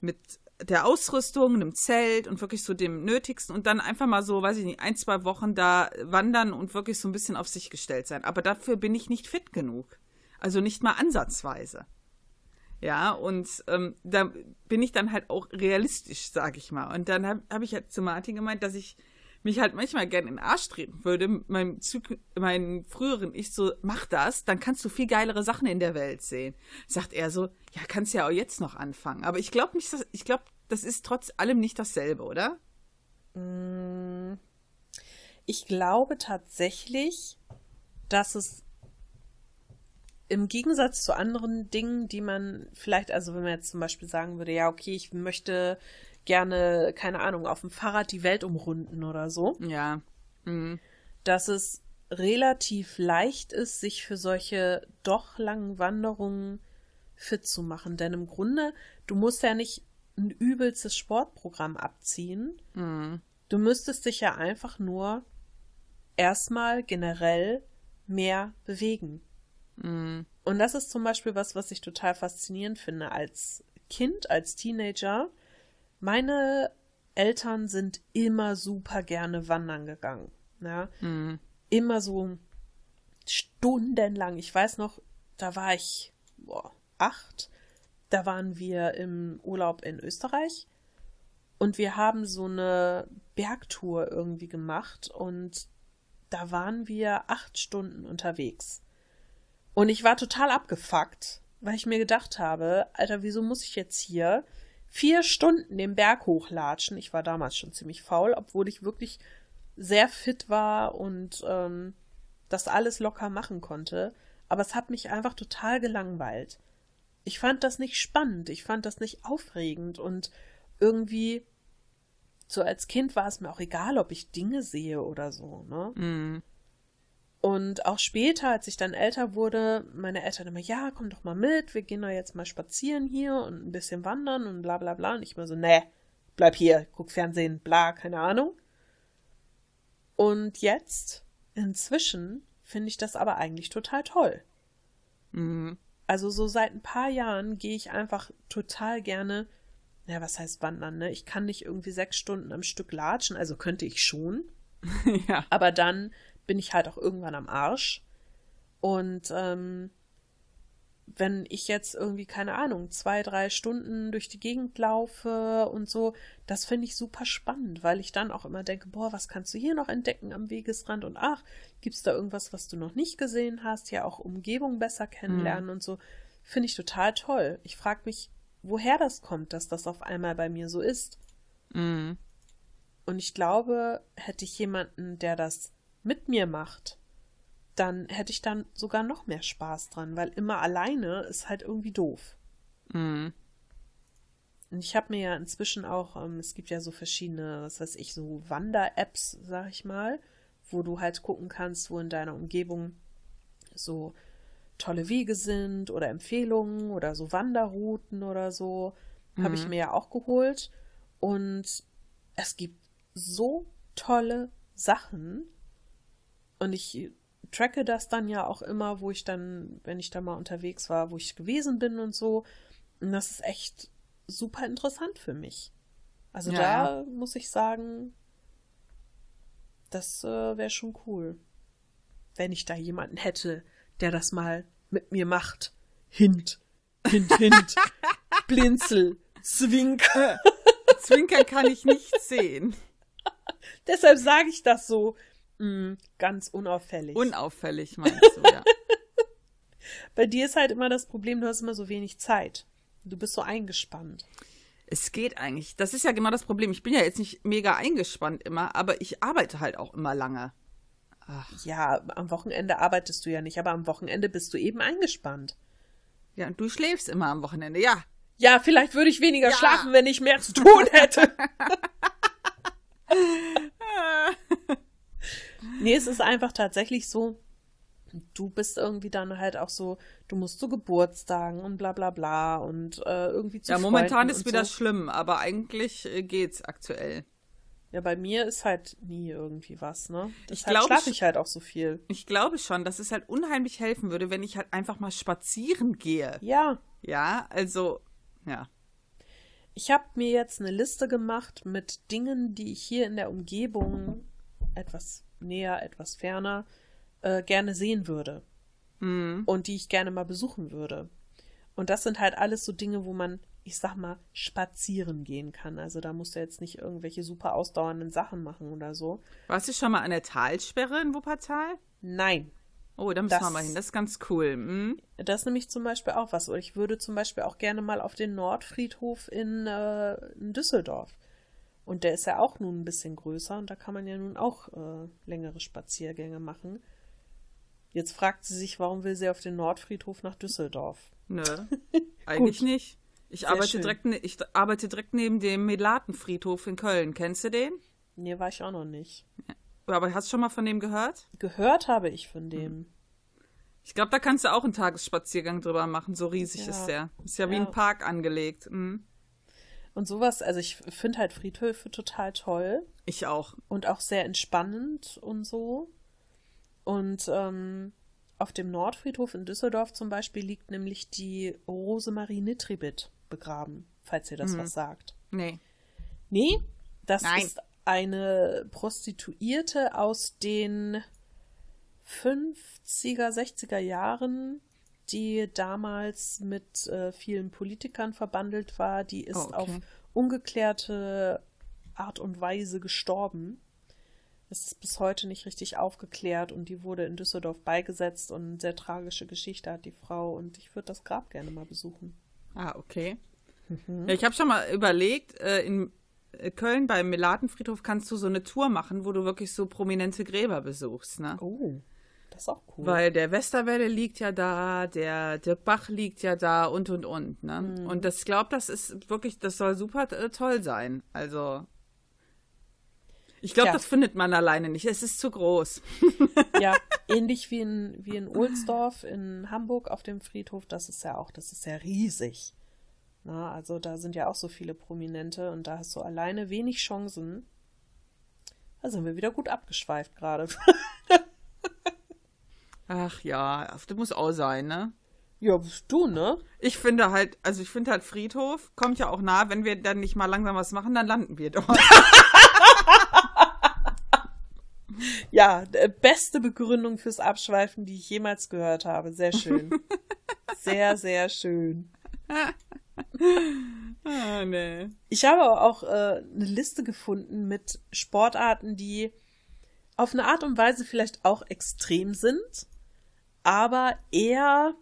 mit der Ausrüstung, einem Zelt und wirklich so dem Nötigsten und dann einfach mal so, weiß ich nicht, ein, zwei Wochen da wandern und wirklich so ein bisschen auf sich gestellt sein. Aber dafür bin ich nicht fit genug. Also nicht mal ansatzweise. Ja, und ähm, da bin ich dann halt auch realistisch, sag ich mal. Und dann habe hab ich halt zu Martin gemeint, dass ich mich halt manchmal gern in den Arsch treten würde, meinem, meinem früheren Ich so, mach das, dann kannst du viel geilere Sachen in der Welt sehen. Sagt er so, ja, kannst ja auch jetzt noch anfangen. Aber ich glaube nicht, dass, ich glaube, das ist trotz allem nicht dasselbe, oder? Mm, ich glaube tatsächlich, dass es im Gegensatz zu anderen Dingen, die man vielleicht, also wenn man jetzt zum Beispiel sagen würde, ja, okay, ich möchte gerne, keine Ahnung, auf dem Fahrrad die Welt umrunden oder so. Ja. Mhm. Dass es relativ leicht ist, sich für solche doch langen Wanderungen fit zu machen. Denn im Grunde, du musst ja nicht ein übelstes Sportprogramm abziehen. Mhm. Du müsstest dich ja einfach nur erstmal generell mehr bewegen. Mhm. Und das ist zum Beispiel was, was ich total faszinierend finde. Als Kind, als Teenager meine Eltern sind immer super gerne wandern gegangen. Ja? Mhm. Immer so stundenlang. Ich weiß noch, da war ich boah, acht. Da waren wir im Urlaub in Österreich und wir haben so eine Bergtour irgendwie gemacht und da waren wir acht Stunden unterwegs. Und ich war total abgefuckt, weil ich mir gedacht habe, Alter, wieso muss ich jetzt hier vier Stunden den Berg hochlatschen. Ich war damals schon ziemlich faul, obwohl ich wirklich sehr fit war und ähm, das alles locker machen konnte. Aber es hat mich einfach total gelangweilt. Ich fand das nicht spannend, ich fand das nicht aufregend und irgendwie so als Kind war es mir auch egal, ob ich Dinge sehe oder so, ne? Mm. Und auch später, als ich dann älter wurde, meine Eltern immer, ja, komm doch mal mit, wir gehen doch jetzt mal spazieren hier und ein bisschen wandern und bla bla bla. Und ich immer so, nee, bleib hier, guck Fernsehen, bla, keine Ahnung. Und jetzt, inzwischen, finde ich das aber eigentlich total toll. Mhm. Also so seit ein paar Jahren gehe ich einfach total gerne, ja, was heißt wandern, ne? Ich kann nicht irgendwie sechs Stunden am Stück latschen, also könnte ich schon. [LAUGHS] ja. Aber dann bin ich halt auch irgendwann am Arsch. Und ähm, wenn ich jetzt irgendwie, keine Ahnung, zwei, drei Stunden durch die Gegend laufe und so, das finde ich super spannend, weil ich dann auch immer denke, boah, was kannst du hier noch entdecken am Wegesrand und ach, gibt's da irgendwas, was du noch nicht gesehen hast, ja auch Umgebung besser kennenlernen mhm. und so, finde ich total toll. Ich frage mich, woher das kommt, dass das auf einmal bei mir so ist. Mhm. Und ich glaube, hätte ich jemanden, der das mit mir macht, dann hätte ich dann sogar noch mehr Spaß dran, weil immer alleine ist halt irgendwie doof. Mhm. Und ich habe mir ja inzwischen auch, ähm, es gibt ja so verschiedene, was weiß ich, so Wander-Apps, sag ich mal, wo du halt gucken kannst, wo in deiner Umgebung so tolle Wege sind oder Empfehlungen oder so Wanderrouten oder so. Mhm. Habe ich mir ja auch geholt. Und es gibt so tolle Sachen, und ich tracke das dann ja auch immer, wo ich dann, wenn ich da mal unterwegs war, wo ich gewesen bin und so. Und das ist echt super interessant für mich. Also ja, da muss ich sagen, das äh, wäre schon cool. Wenn ich da jemanden hätte, der das mal mit mir macht. Hint, hint, hint. [LAUGHS] Blinzel, Zwinker. Zwinker kann ich nicht sehen. [LAUGHS] Deshalb sage ich das so. Mm, ganz unauffällig. Unauffällig, meinst du, ja. [LAUGHS] Bei dir ist halt immer das Problem, du hast immer so wenig Zeit. Du bist so eingespannt. Es geht eigentlich. Das ist ja genau das Problem. Ich bin ja jetzt nicht mega eingespannt immer, aber ich arbeite halt auch immer lange. Ach. Ja, am Wochenende arbeitest du ja nicht, aber am Wochenende bist du eben eingespannt. Ja, und du schläfst immer am Wochenende, ja. Ja, vielleicht würde ich weniger ja. schlafen, wenn ich mehr zu tun hätte. [LAUGHS] [LAUGHS] Nee, es ist einfach tatsächlich so, du bist irgendwie dann halt auch so, du musst zu Geburtstagen und bla bla bla und äh, irgendwie zu Ja, momentan ist wieder so. schlimm, aber eigentlich äh, geht's aktuell. Ja, bei mir ist halt nie irgendwie was, ne? Deshalb schlafe ich halt auch so viel. Ich glaube schon, dass es halt unheimlich helfen würde, wenn ich halt einfach mal spazieren gehe. Ja. Ja, also, ja. Ich habe mir jetzt eine Liste gemacht mit Dingen, die ich hier in der Umgebung etwas näher, etwas ferner, äh, gerne sehen würde. Mhm. Und die ich gerne mal besuchen würde. Und das sind halt alles so Dinge, wo man, ich sag mal, spazieren gehen kann. Also da musst du jetzt nicht irgendwelche super ausdauernden Sachen machen oder so. Warst du schon mal an der Talsperre in Wuppertal? Nein. Oh, da müssen das, wir mal hin. Das ist ganz cool. Hm? Das ist nämlich zum Beispiel auch was. Ich würde zum Beispiel auch gerne mal auf den Nordfriedhof in, äh, in Düsseldorf. Und der ist ja auch nun ein bisschen größer und da kann man ja nun auch äh, längere Spaziergänge machen. Jetzt fragt sie sich, warum will sie auf den Nordfriedhof nach Düsseldorf? Nö, [LAUGHS] eigentlich nicht. Ich arbeite, direkt, ne, ich arbeite direkt neben dem Melatenfriedhof in Köln. Kennst du den? Nee, war ich auch noch nicht. Aber hast du schon mal von dem gehört? Gehört habe ich von dem. Hm. Ich glaube, da kannst du auch einen Tagesspaziergang drüber machen. So riesig ja. ist der. Ist ja, ja, wie ein Park angelegt. Mhm. Und sowas, also ich finde halt Friedhöfe total toll. Ich auch. Und auch sehr entspannend und so. Und ähm, auf dem Nordfriedhof in Düsseldorf zum Beispiel liegt nämlich die Rosemarie Nitribit begraben, falls ihr das mhm. was sagt. Nee. Nee, das Nein. ist eine Prostituierte aus den 50er, 60er Jahren, die damals mit äh, vielen Politikern verbandelt war. Die ist oh, okay. auf ungeklärte Art und Weise gestorben. Es ist bis heute nicht richtig aufgeklärt und die wurde in Düsseldorf beigesetzt und eine sehr tragische Geschichte hat die Frau und ich würde das Grab gerne mal besuchen. Ah, okay. Mhm. Ja, ich habe schon mal überlegt, äh, in äh, Köln beim Melatenfriedhof kannst du so eine Tour machen, wo du wirklich so prominente Gräber besuchst, ne? Oh. Ist auch cool. Weil der Westerwelle liegt ja da, der Dirk Bach liegt ja da und und und, ne? Mhm. Und das, ich glaube, das ist wirklich, das soll super äh, toll sein. Also, ich glaube, das findet man alleine nicht. Es ist zu groß. [LAUGHS] Ja, [LAUGHS] ähnlich wie in, wie in Ohlsdorf in Hamburg auf dem Friedhof. Das ist ja auch, das ist ja riesig. Na, also da sind ja auch so viele Prominente und da hast du alleine wenig Chancen. Da sind wir wieder gut abgeschweift gerade. [LAUGHS] Ach ja, das muss auch sein, ne? Ja, du, ne? Ich finde halt, also ich finde halt Friedhof kommt ja auch nah, wenn wir dann nicht mal langsam was machen, dann landen wir dort. [LAUGHS] Ja, beste Begründung fürs Abschweifen, die ich jemals gehört habe. Sehr schön. [LAUGHS] sehr, sehr schön. ah, nee. Ich habe auch äh, eine Liste gefunden mit Sportarten, die auf eine Art und Weise vielleicht auch extrem sind, aber eher,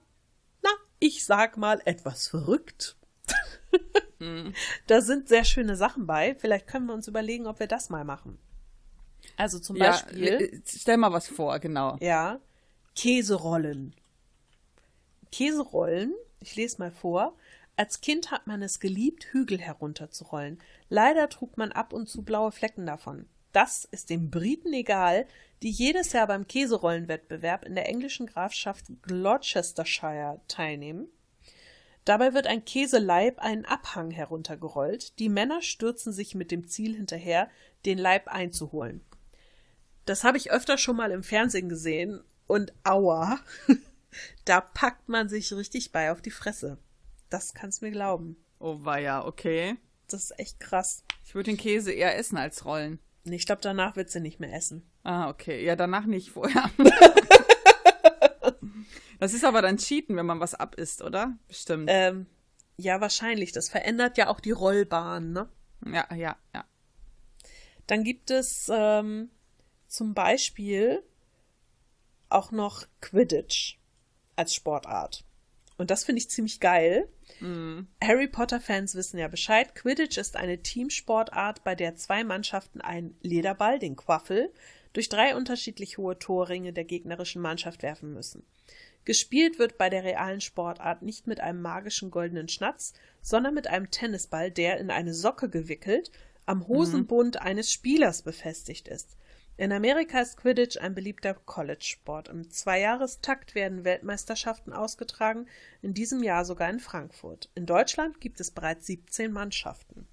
na, ich sag mal, etwas verrückt. hm. [LAUGHS] Da sind sehr schöne Sachen bei. Vielleicht können wir uns überlegen, ob wir das mal machen. Also zum ja, Beispiel. Stell mal was vor, genau. Ja. Käserollen. Käserollen, ich lese mal vor. Als Kind hat man es geliebt, Hügel herunterzurollen. Leider trug man ab und zu blaue Flecken davon. Das ist den Briten egal, die jedes Jahr beim Käserollenwettbewerb in der englischen Grafschaft Gloucestershire teilnehmen. Dabei wird ein Käseleib einen Abhang heruntergerollt. Die Männer stürzen sich mit dem Ziel hinterher, den Leib einzuholen. Das habe ich öfter schon mal im Fernsehen gesehen und aua, [LAUGHS] da packt man sich richtig bei auf die Fresse. Das kannst du mir glauben. Oh ja, okay. Das ist echt krass. Ich würde den Käse eher essen als rollen. Ich glaube, danach wird sie nicht mehr essen. Ah, okay. Ja, danach nicht vorher. [LAUGHS] das ist aber dann Cheaten, wenn man was abisst, oder? Bestimmt. Ähm, ja, wahrscheinlich. Das verändert ja auch die Rollbahn, ne? Ja, ja, ja. Dann gibt es ähm, zum Beispiel auch noch Quidditch als Sportart. Und das finde ich ziemlich geil. Mm. Harry Potter-Fans wissen ja Bescheid. Quidditch ist eine Teamsportart, bei der zwei Mannschaften einen Lederball, den Quaffel, durch drei unterschiedlich hohe Torringe der gegnerischen Mannschaft werfen müssen. Gespielt wird bei der realen Sportart nicht mit einem magischen goldenen Schnatz, sondern mit einem Tennisball, der in eine Socke gewickelt am Hosenbund mhm. eines Spielers befestigt ist. In Amerika ist Quidditch ein beliebter College-Sport. Im Zweijahrestakt werden Weltmeisterschaften ausgetragen, in diesem Jahr sogar in Frankfurt. In Deutschland gibt es bereits 17 Mannschaften.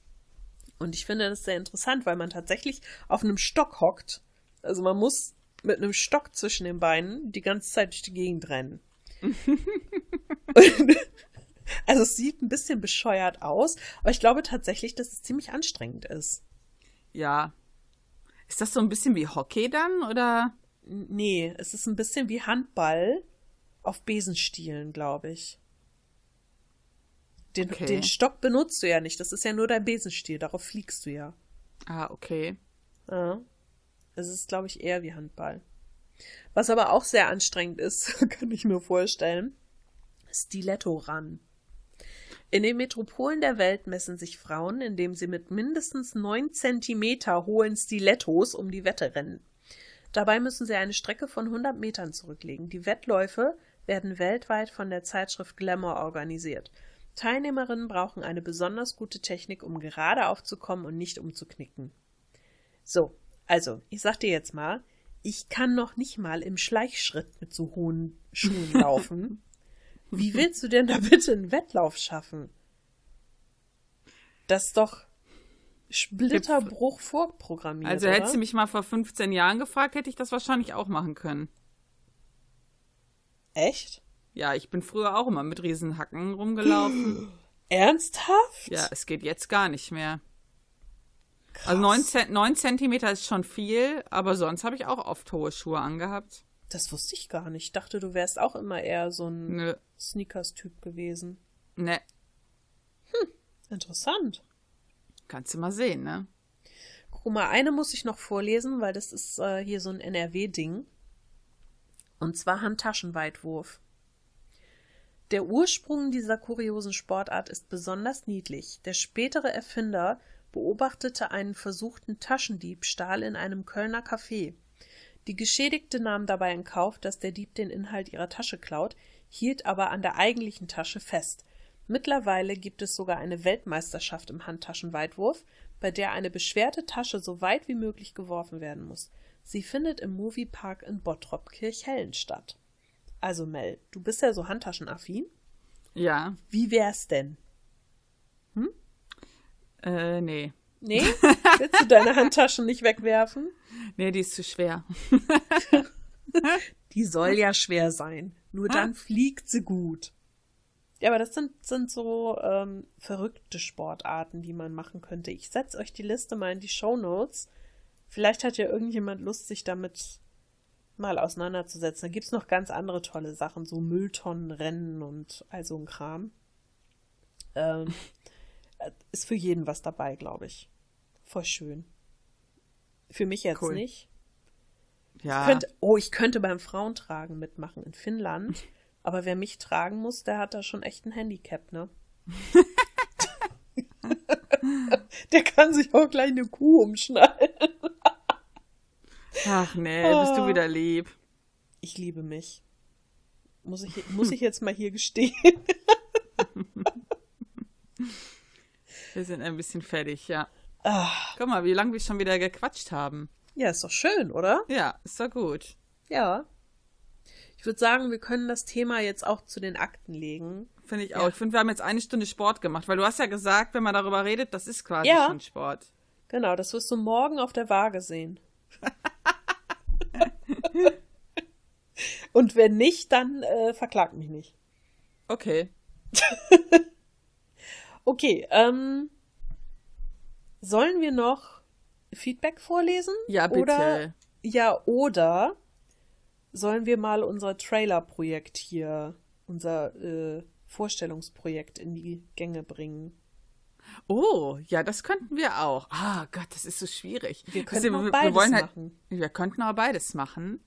Und ich finde das sehr interessant, weil man tatsächlich auf einem Stock hockt. Also man muss mit einem Stock zwischen den Beinen die ganze Zeit durch die Gegend rennen. [LAUGHS] also es sieht ein bisschen bescheuert aus, aber ich glaube tatsächlich, dass es ziemlich anstrengend ist. Ja, ist das so ein bisschen wie Hockey dann, oder? Nee, es ist ein bisschen wie Handball auf Besenstielen, glaube ich. Den, Okay. den Stock benutzt du ja nicht. Das ist ja nur dein Besenstiel. Darauf fliegst du ja. Ah, okay. Ja. Es ist, glaube ich, eher wie Handball. Was aber auch sehr anstrengend ist, [LAUGHS] kann ich mir vorstellen. Stiletto-Run. In den Metropolen der Welt messen sich Frauen, indem sie mit mindestens 9 Zentimeter hohen Stilettos um die Wette rennen. Dabei müssen sie eine Strecke von 100 Metern zurücklegen. Die Wettläufe werden weltweit von der Zeitschrift Glamour organisiert. Teilnehmerinnen brauchen eine besonders gute Technik, um gerade aufzukommen und nicht umzuknicken. So, also, ich sag dir jetzt mal, ich kann noch nicht mal im Schleichschritt mit so hohen Schuhen [LAUGHS] laufen. Wie willst du denn da bitte einen Wettlauf schaffen? Das ist doch Splitterbruch vorprogrammiert. Also hättest du mich mal vor 15 Jahren gefragt, hätte ich das wahrscheinlich auch machen können. Echt? Ja, ich bin früher auch immer mit Riesenhacken rumgelaufen. [GASPS] Ernsthaft? ja, es geht jetzt gar nicht mehr. Also 9, Zent 9 Zentimeter ist schon viel, aber sonst habe ich auch oft hohe Schuhe angehabt. Das wusste ich gar nicht. Ich dachte, du wärst auch immer eher so ein Nö, Sneakers-Typ gewesen. ne, Interessant. kannst du mal sehen, ne? Guck mal, eine muss ich noch vorlesen, weil das ist äh, hier so ein NRW-Ding. Und zwar Handtaschenweitwurf. Der Ursprung dieser kuriosen Sportart ist besonders niedlich. Der spätere Erfinder beobachtete einen versuchten Taschendiebstahl in einem Kölner Café. Die Geschädigte nahm dabei in Kauf, dass der Dieb den Inhalt ihrer Tasche klaut, hielt aber an der eigentlichen Tasche fest. Mittlerweile gibt es sogar eine Weltmeisterschaft im Handtaschenweitwurf, bei der eine beschwerte Tasche so weit wie möglich geworfen werden muss. Sie findet im Moviepark in Bottrop Kirchhellen statt. Also Mel, du bist ja so handtaschenaffin. Ja, Wie wär's denn? äh, nee. Nee? Willst du deine Handtaschen nicht wegwerfen? Nee, die ist zu schwer. [LAUGHS] Die soll ja schwer sein. Nur dann fliegt sie gut. Ja, aber das sind, sind so ähm, verrückte Sportarten, die man machen könnte. Ich setze euch die Liste mal in die Show Notes. Vielleicht hat ja irgendjemand Lust, sich damit mal auseinanderzusetzen. Da gibt's noch ganz andere tolle Sachen, so Mülltonnenrennen und all so ein Kram. Ähm, [LAUGHS] ist für jeden was dabei, glaube ich. Voll schön. Für mich jetzt Cool. nicht. Ja, Könnte, oh, ich könnte beim Frauentragen mitmachen in Finnland. [LAUGHS] Aber wer mich tragen muss, der hat da schon echt ein Handicap, ne? [LAUGHS] der kann sich auch gleich eine Kuh umschneiden. ach nee, bist Ah. du wieder lieb. Ich liebe mich. Muss ich, muss ich jetzt mal hier gestehen? [LAUGHS] Wir sind ein bisschen fertig, ja. Ah, Guck mal, wie lange wir schon wieder gequatscht haben. ja, ist doch schön, oder? Ja, ist doch gut. Ja. Ich würde sagen, wir können das Thema jetzt auch zu den Akten legen. Finde ich Ja. auch. Ich finde, wir haben jetzt eine Stunde Sport gemacht, weil du hast ja gesagt, wenn man darüber redet, das ist quasi Ja. schon Sport. Genau, das wirst du morgen auf der Waage sehen. [LAUGHS] Und wenn nicht, dann äh, verklag mich nicht. Okay. [LAUGHS] Okay, ähm, sollen wir noch Feedback vorlesen? Ja, bitte. Oder, ja, oder sollen wir mal unser Trailer-Projekt hier, unser äh, Vorstellungsprojekt in die Gänge bringen? Oh, ja, das könnten wir auch. Ah Gott, das ist so schwierig. Wir könnten ihr, auch beides wollen halt, machen. Wir könnten auch beides machen.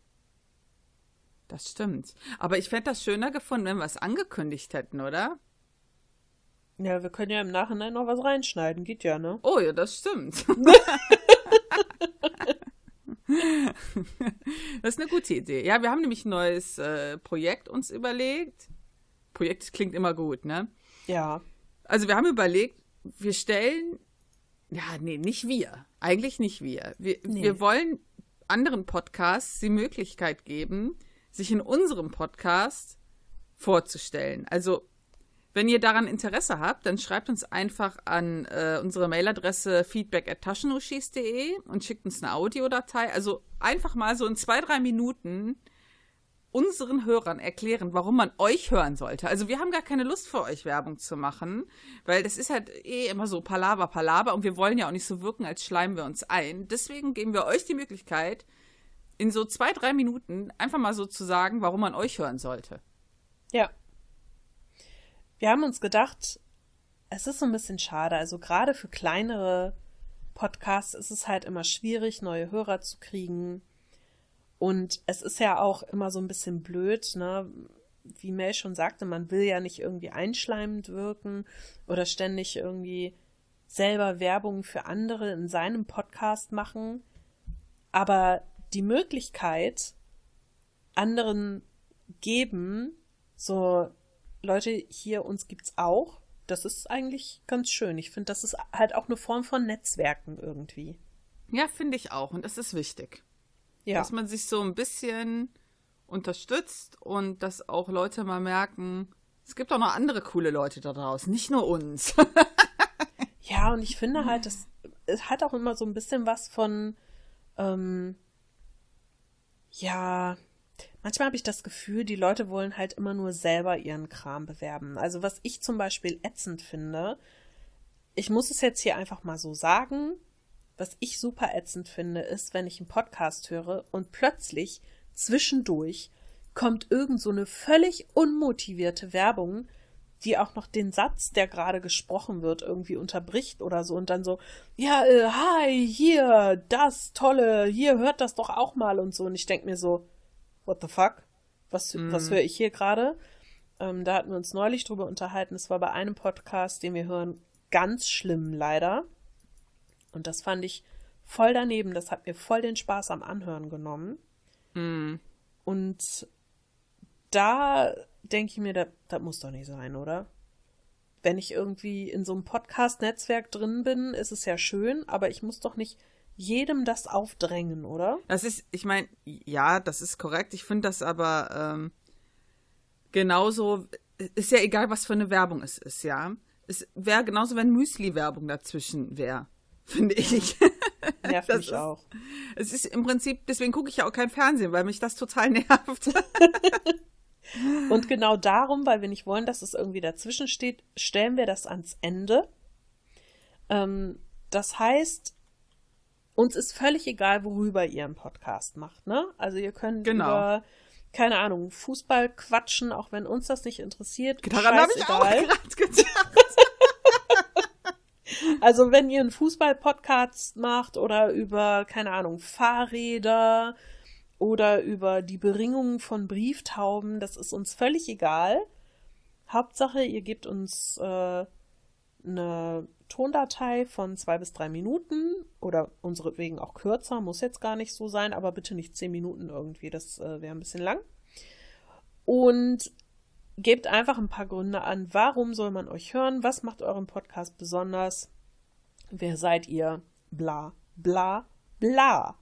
Das stimmt. Aber ich fände das schöner gefunden, wenn wir es angekündigt hätten, oder? Ja, wir können ja im Nachhinein noch was reinschneiden, geht ja, ne? Oh ja, das stimmt. [LAUGHS] das ist eine gute Idee. Ja, wir haben nämlich ein neues äh, Projekt uns überlegt. Projekt klingt immer gut, ne? Ja. Also wir haben überlegt, wir stellen, ja, nee, nicht wir. Eigentlich nicht wir. Wir, Nee. wir wollen anderen Podcasts die Möglichkeit geben, sich in unserem Podcast vorzustellen. Also, wenn ihr daran Interesse habt, dann schreibt uns einfach an äh, unsere Mailadresse feedback at taschenruschis.de und schickt uns eine Audiodatei. Also einfach mal so in zwei, drei Minuten unseren Hörern erklären, warum man euch hören sollte. Also wir haben gar keine Lust für euch Werbung zu machen, weil das ist halt eh immer so Palaver, Palaver und wir wollen ja auch nicht so wirken, als schleimen wir uns ein. Deswegen geben wir euch die Möglichkeit, in so zwei, drei Minuten einfach mal so zu sagen, warum man euch hören sollte. Ja. Wir haben uns gedacht, es ist so ein bisschen schade. Also gerade für kleinere Podcasts ist es halt immer schwierig, neue Hörer zu kriegen. Und es ist ja auch immer so ein bisschen blöd, ne? Wie Mel schon sagte, man will ja nicht irgendwie einschleimend wirken oder ständig irgendwie selber Werbung für andere in seinem Podcast machen. Aber die Möglichkeit anderen geben, so Leute, hier uns gibt's auch, das ist eigentlich ganz schön. Ich finde, das ist halt auch eine Form von Netzwerken irgendwie. Ja, finde ich auch. Und das ist wichtig. Ja. Dass man sich so ein bisschen unterstützt und dass auch Leute mal merken, es gibt auch noch andere coole Leute da draußen, nicht nur uns. [LAUGHS] Ja, und ich finde halt, das es hat auch immer so ein bisschen was von, ähm, ja, manchmal habe ich das Gefühl, die Leute wollen halt immer nur selber ihren Kram bewerben. Also was ich zum Beispiel ätzend finde, ich muss es jetzt hier einfach mal so sagen, was ich super ätzend finde, ist, wenn ich einen Podcast höre und plötzlich zwischendurch kommt irgend so eine völlig unmotivierte Werbung, die auch noch den Satz, der gerade gesprochen wird, irgendwie unterbricht oder so und dann so, ja, äh, hi, hier, das tolle, hier hört das doch auch mal und so. Und ich denk mir so, what the fuck? Was, was höre ich hier gerade? Ähm, da hatten wir uns neulich drüber unterhalten. Es war bei einem Podcast, den wir hören, ganz schlimm leider. Und das fand ich voll daneben. Das hat mir voll den Spaß am Anhören genommen. Und da denke ich mir, das, das muss doch nicht sein, oder? Wenn ich irgendwie in so einem Podcast-Netzwerk drin bin, ist es ja schön, aber ich muss doch nicht jedem das aufdrängen, oder? Das ist, ich meine, ja, das ist korrekt. Ich finde das aber ähm, genauso, ist ja egal, was für eine Werbung es ist, ja. Es wäre genauso, wenn Müsli-Werbung dazwischen wäre, finde ich. [LAUGHS] Nervt Das mich ist- auch. Es ist im Prinzip, deswegen gucke ich ja auch kein Fernsehen, weil mich das total [LAUGHS] nervt. [LAUGHS] Und genau darum, weil wir nicht wollen, dass es irgendwie dazwischen steht, stellen wir das ans Ende. Ähm, das heißt, uns ist völlig egal, worüber ihr einen Podcast macht, ne? Also ihr könnt Genau. über, keine Ahnung, Fußball quatschen, auch wenn uns das nicht interessiert. Daran habe ich auch gerade gedacht. [LAUGHS] Also wenn ihr einen Fußball-Podcast macht oder über, keine Ahnung, Fahrräder oder über die Beringung von Brieftauben, das ist uns völlig egal. Hauptsache, ihr gebt uns äh, eine Tondatei von zwei bis drei Minuten oder unsere wegen auch kürzer, muss jetzt gar nicht so sein, aber bitte nicht zehn Minuten irgendwie, das äh, wäre ein bisschen lang. Und gebt einfach ein paar Gründe an, warum soll man euch hören, was macht euren Podcast besonders, wer seid ihr, bla, bla, bla.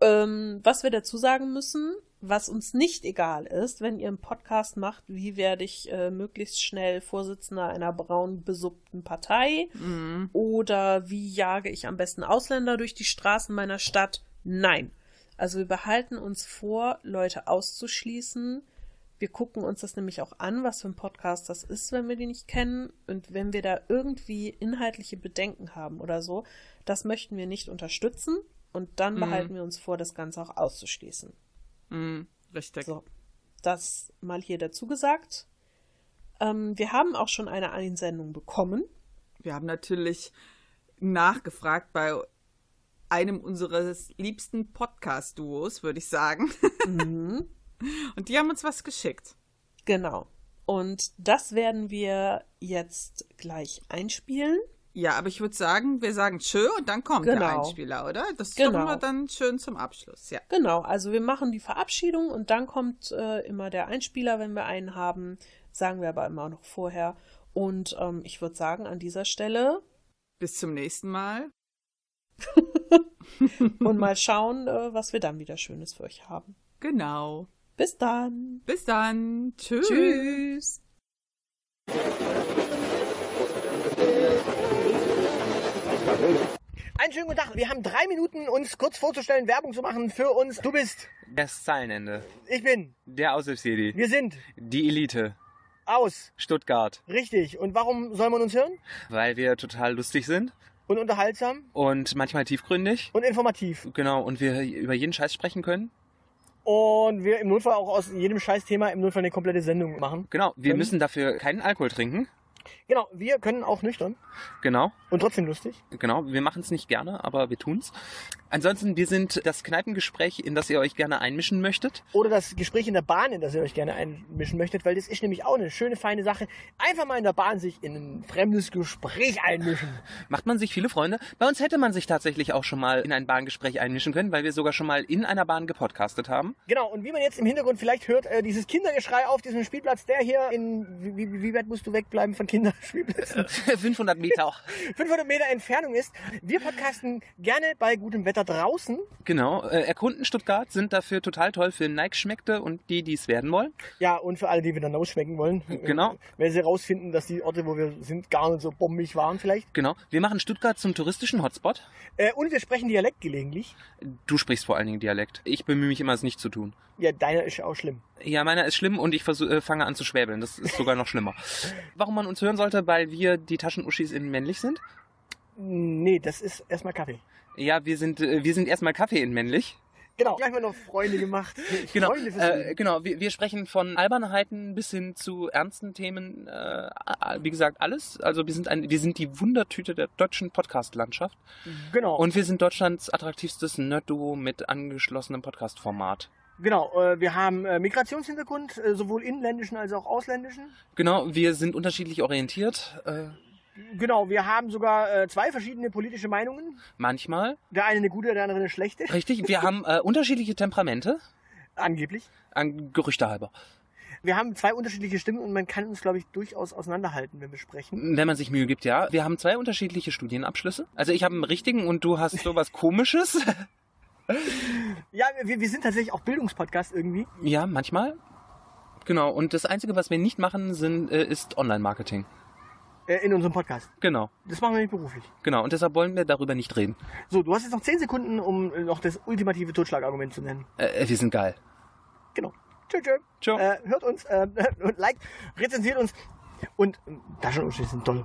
Ähm, was wir dazu sagen müssen, was uns nicht egal ist, wenn ihr einen Podcast macht, wie werde ich äh, möglichst schnell Vorsitzender einer braun besuppten Partei oder wie jage ich am besten Ausländer durch die Straßen meiner Stadt? Nein. Also wir behalten uns vor, Leute auszuschließen. Wir gucken uns das nämlich auch an, was für ein Podcast das ist, wenn wir die nicht kennen. Und wenn wir da irgendwie inhaltliche Bedenken haben oder so, das möchten wir nicht unterstützen. Und dann behalten wir uns vor, das Ganze auch auszuschließen. Hm, richtig. So, das mal hier dazu gesagt. Ähm, wir haben auch schon eine Einsendung bekommen. Wir haben natürlich nachgefragt bei einem unseres liebsten Podcast-Duos, würde ich sagen. [LAUGHS] Und die haben uns was geschickt. Genau. Und das werden wir jetzt gleich einspielen. Ja, aber ich würde sagen, wir sagen tschö und dann kommt der Genau. Einspieler, oder? Das Genau. machen wir dann schön zum Abschluss, ja. Genau, also wir machen die Verabschiedung und dann kommt äh, immer der Einspieler, wenn wir einen haben. Sagen wir aber immer noch vorher. Und ähm, ich würde sagen, an dieser Stelle Bis zum nächsten Mal. [LAUGHS] und mal schauen, äh, was wir dann wieder Schönes für euch haben. Genau. Bis dann. Bis dann. Tschüss. Tschüss. Einen schönen guten Tag. Wir haben drei Minuten, uns kurz vorzustellen, Werbung zu machen für uns. Du bist, Das Zeilenende. ich bin, Der Aushilfsjedi. wir sind Die Elite. aus. Stuttgart. Richtig. Und warum soll man uns hören? Weil wir total lustig sind Und unterhaltsam und manchmal tiefgründig. und informativ. Genau, und wir über jeden Scheiß sprechen können. Und wir im Notfall auch aus jedem Scheißthema im Notfall eine komplette Sendung machen. Genau, wir Ähm. müssen dafür keinen Alkohol trinken. Genau, wir können auch nüchtern Genau, und trotzdem lustig. genau. Wir machen es nicht gerne, aber wir tun's. Ansonsten, wir sind das Kneipengespräch, in das ihr euch gerne einmischen möchtet. Oder das Gespräch in der Bahn, in das ihr euch gerne einmischen möchtet, weil das ist nämlich auch eine schöne, feine Sache. Einfach mal in der Bahn sich in ein fremdes Gespräch einmischen. Macht man sich viele Freunde. Bei uns hätte man sich tatsächlich auch schon mal in ein Bahngespräch einmischen können, weil wir sogar schon mal in einer Bahn gepodcastet haben. Genau, und wie man jetzt im Hintergrund vielleicht hört, äh, dieses Kindergeschrei auf diesem Spielplatz, der hier in, wie, wie, weit musst du wegbleiben von Kinderspielplätzen? [LAUGHS] 500 Meter auch. 500 Meter Entfernung ist. Wir podcasten gerne bei gutem Wetter draußen. Genau, äh, erkunden Stuttgart sind dafür total toll für Nike-Schmeckte und die, die es werden wollen. Ja, und für alle, die wir dann ausschmecken wollen. Genau. Äh, Wenn sie rausfinden, dass die Orte, wo wir sind, gar nicht so bombig waren vielleicht. Genau, wir machen Stuttgart zum touristischen Hotspot. Äh, und wir sprechen Dialekt gelegentlich. Du sprichst vor allen Dingen Dialekt. Ich bemühe mich immer, es nicht zu tun. Ja, deiner ist auch schlimm. Ja, meiner ist schlimm und ich versuch, äh, fange an zu schwäbeln. Das ist sogar noch schlimmer. [LAUGHS] Warum man uns hören sollte, weil wir die Taschenuschis in männlich sind? Nee, das ist erstmal Kaffee. Ja, wir sind, äh, wir sind erstmal Kaffee in männlich. Genau. Gleich mal noch Freunde gemacht. [LAUGHS] Genau, Freunde äh, genau. Wir, wir sprechen von Albernheiten bis hin zu ernsten Themen. Äh, wie gesagt, alles. Also wir sind ein, wir sind die Wundertüte der deutschen Podcast-Landschaft genau. und wir sind Deutschlands attraktivstes Nerd-Duo mit angeschlossenem Podcast-Format. Genau, äh, wir haben äh, Migrationshintergrund, äh, sowohl inländischen als auch ausländischen. Genau, wir sind unterschiedlich orientiert. Genau, wir haben sogar zwei verschiedene politische Meinungen. manchmal. Der eine eine gute, der andere eine schlechte. Richtig, wir haben äh, unterschiedliche Temperamente. [LAUGHS] Angeblich. An Gerüchte halber. Wir haben zwei unterschiedliche Stimmen und man kann uns, glaube ich, durchaus auseinanderhalten, wenn wir sprechen. Wenn man sich Mühe gibt, ja. Wir haben zwei unterschiedliche Studienabschlüsse. Also ich habe einen richtigen und du hast sowas komisches. [LAUGHS] Ja, wir, wir sind tatsächlich auch Bildungspodcast irgendwie. ja, manchmal. Genau. Und das Einzige, was wir nicht machen, sind, äh, ist Online-Marketing. Äh, in unserem Podcast. Genau. Das machen wir nicht beruflich. Genau. Und deshalb wollen wir darüber nicht reden. So, du hast jetzt noch 10 Sekunden, um äh, noch das ultimative Totschlagargument zu nennen. Äh, wir sind geil. Genau. Tschö, tschö. Äh, hört uns äh, [LAUGHS] und liked, rezensiert uns. Und äh, Taschenumschläge sind toll.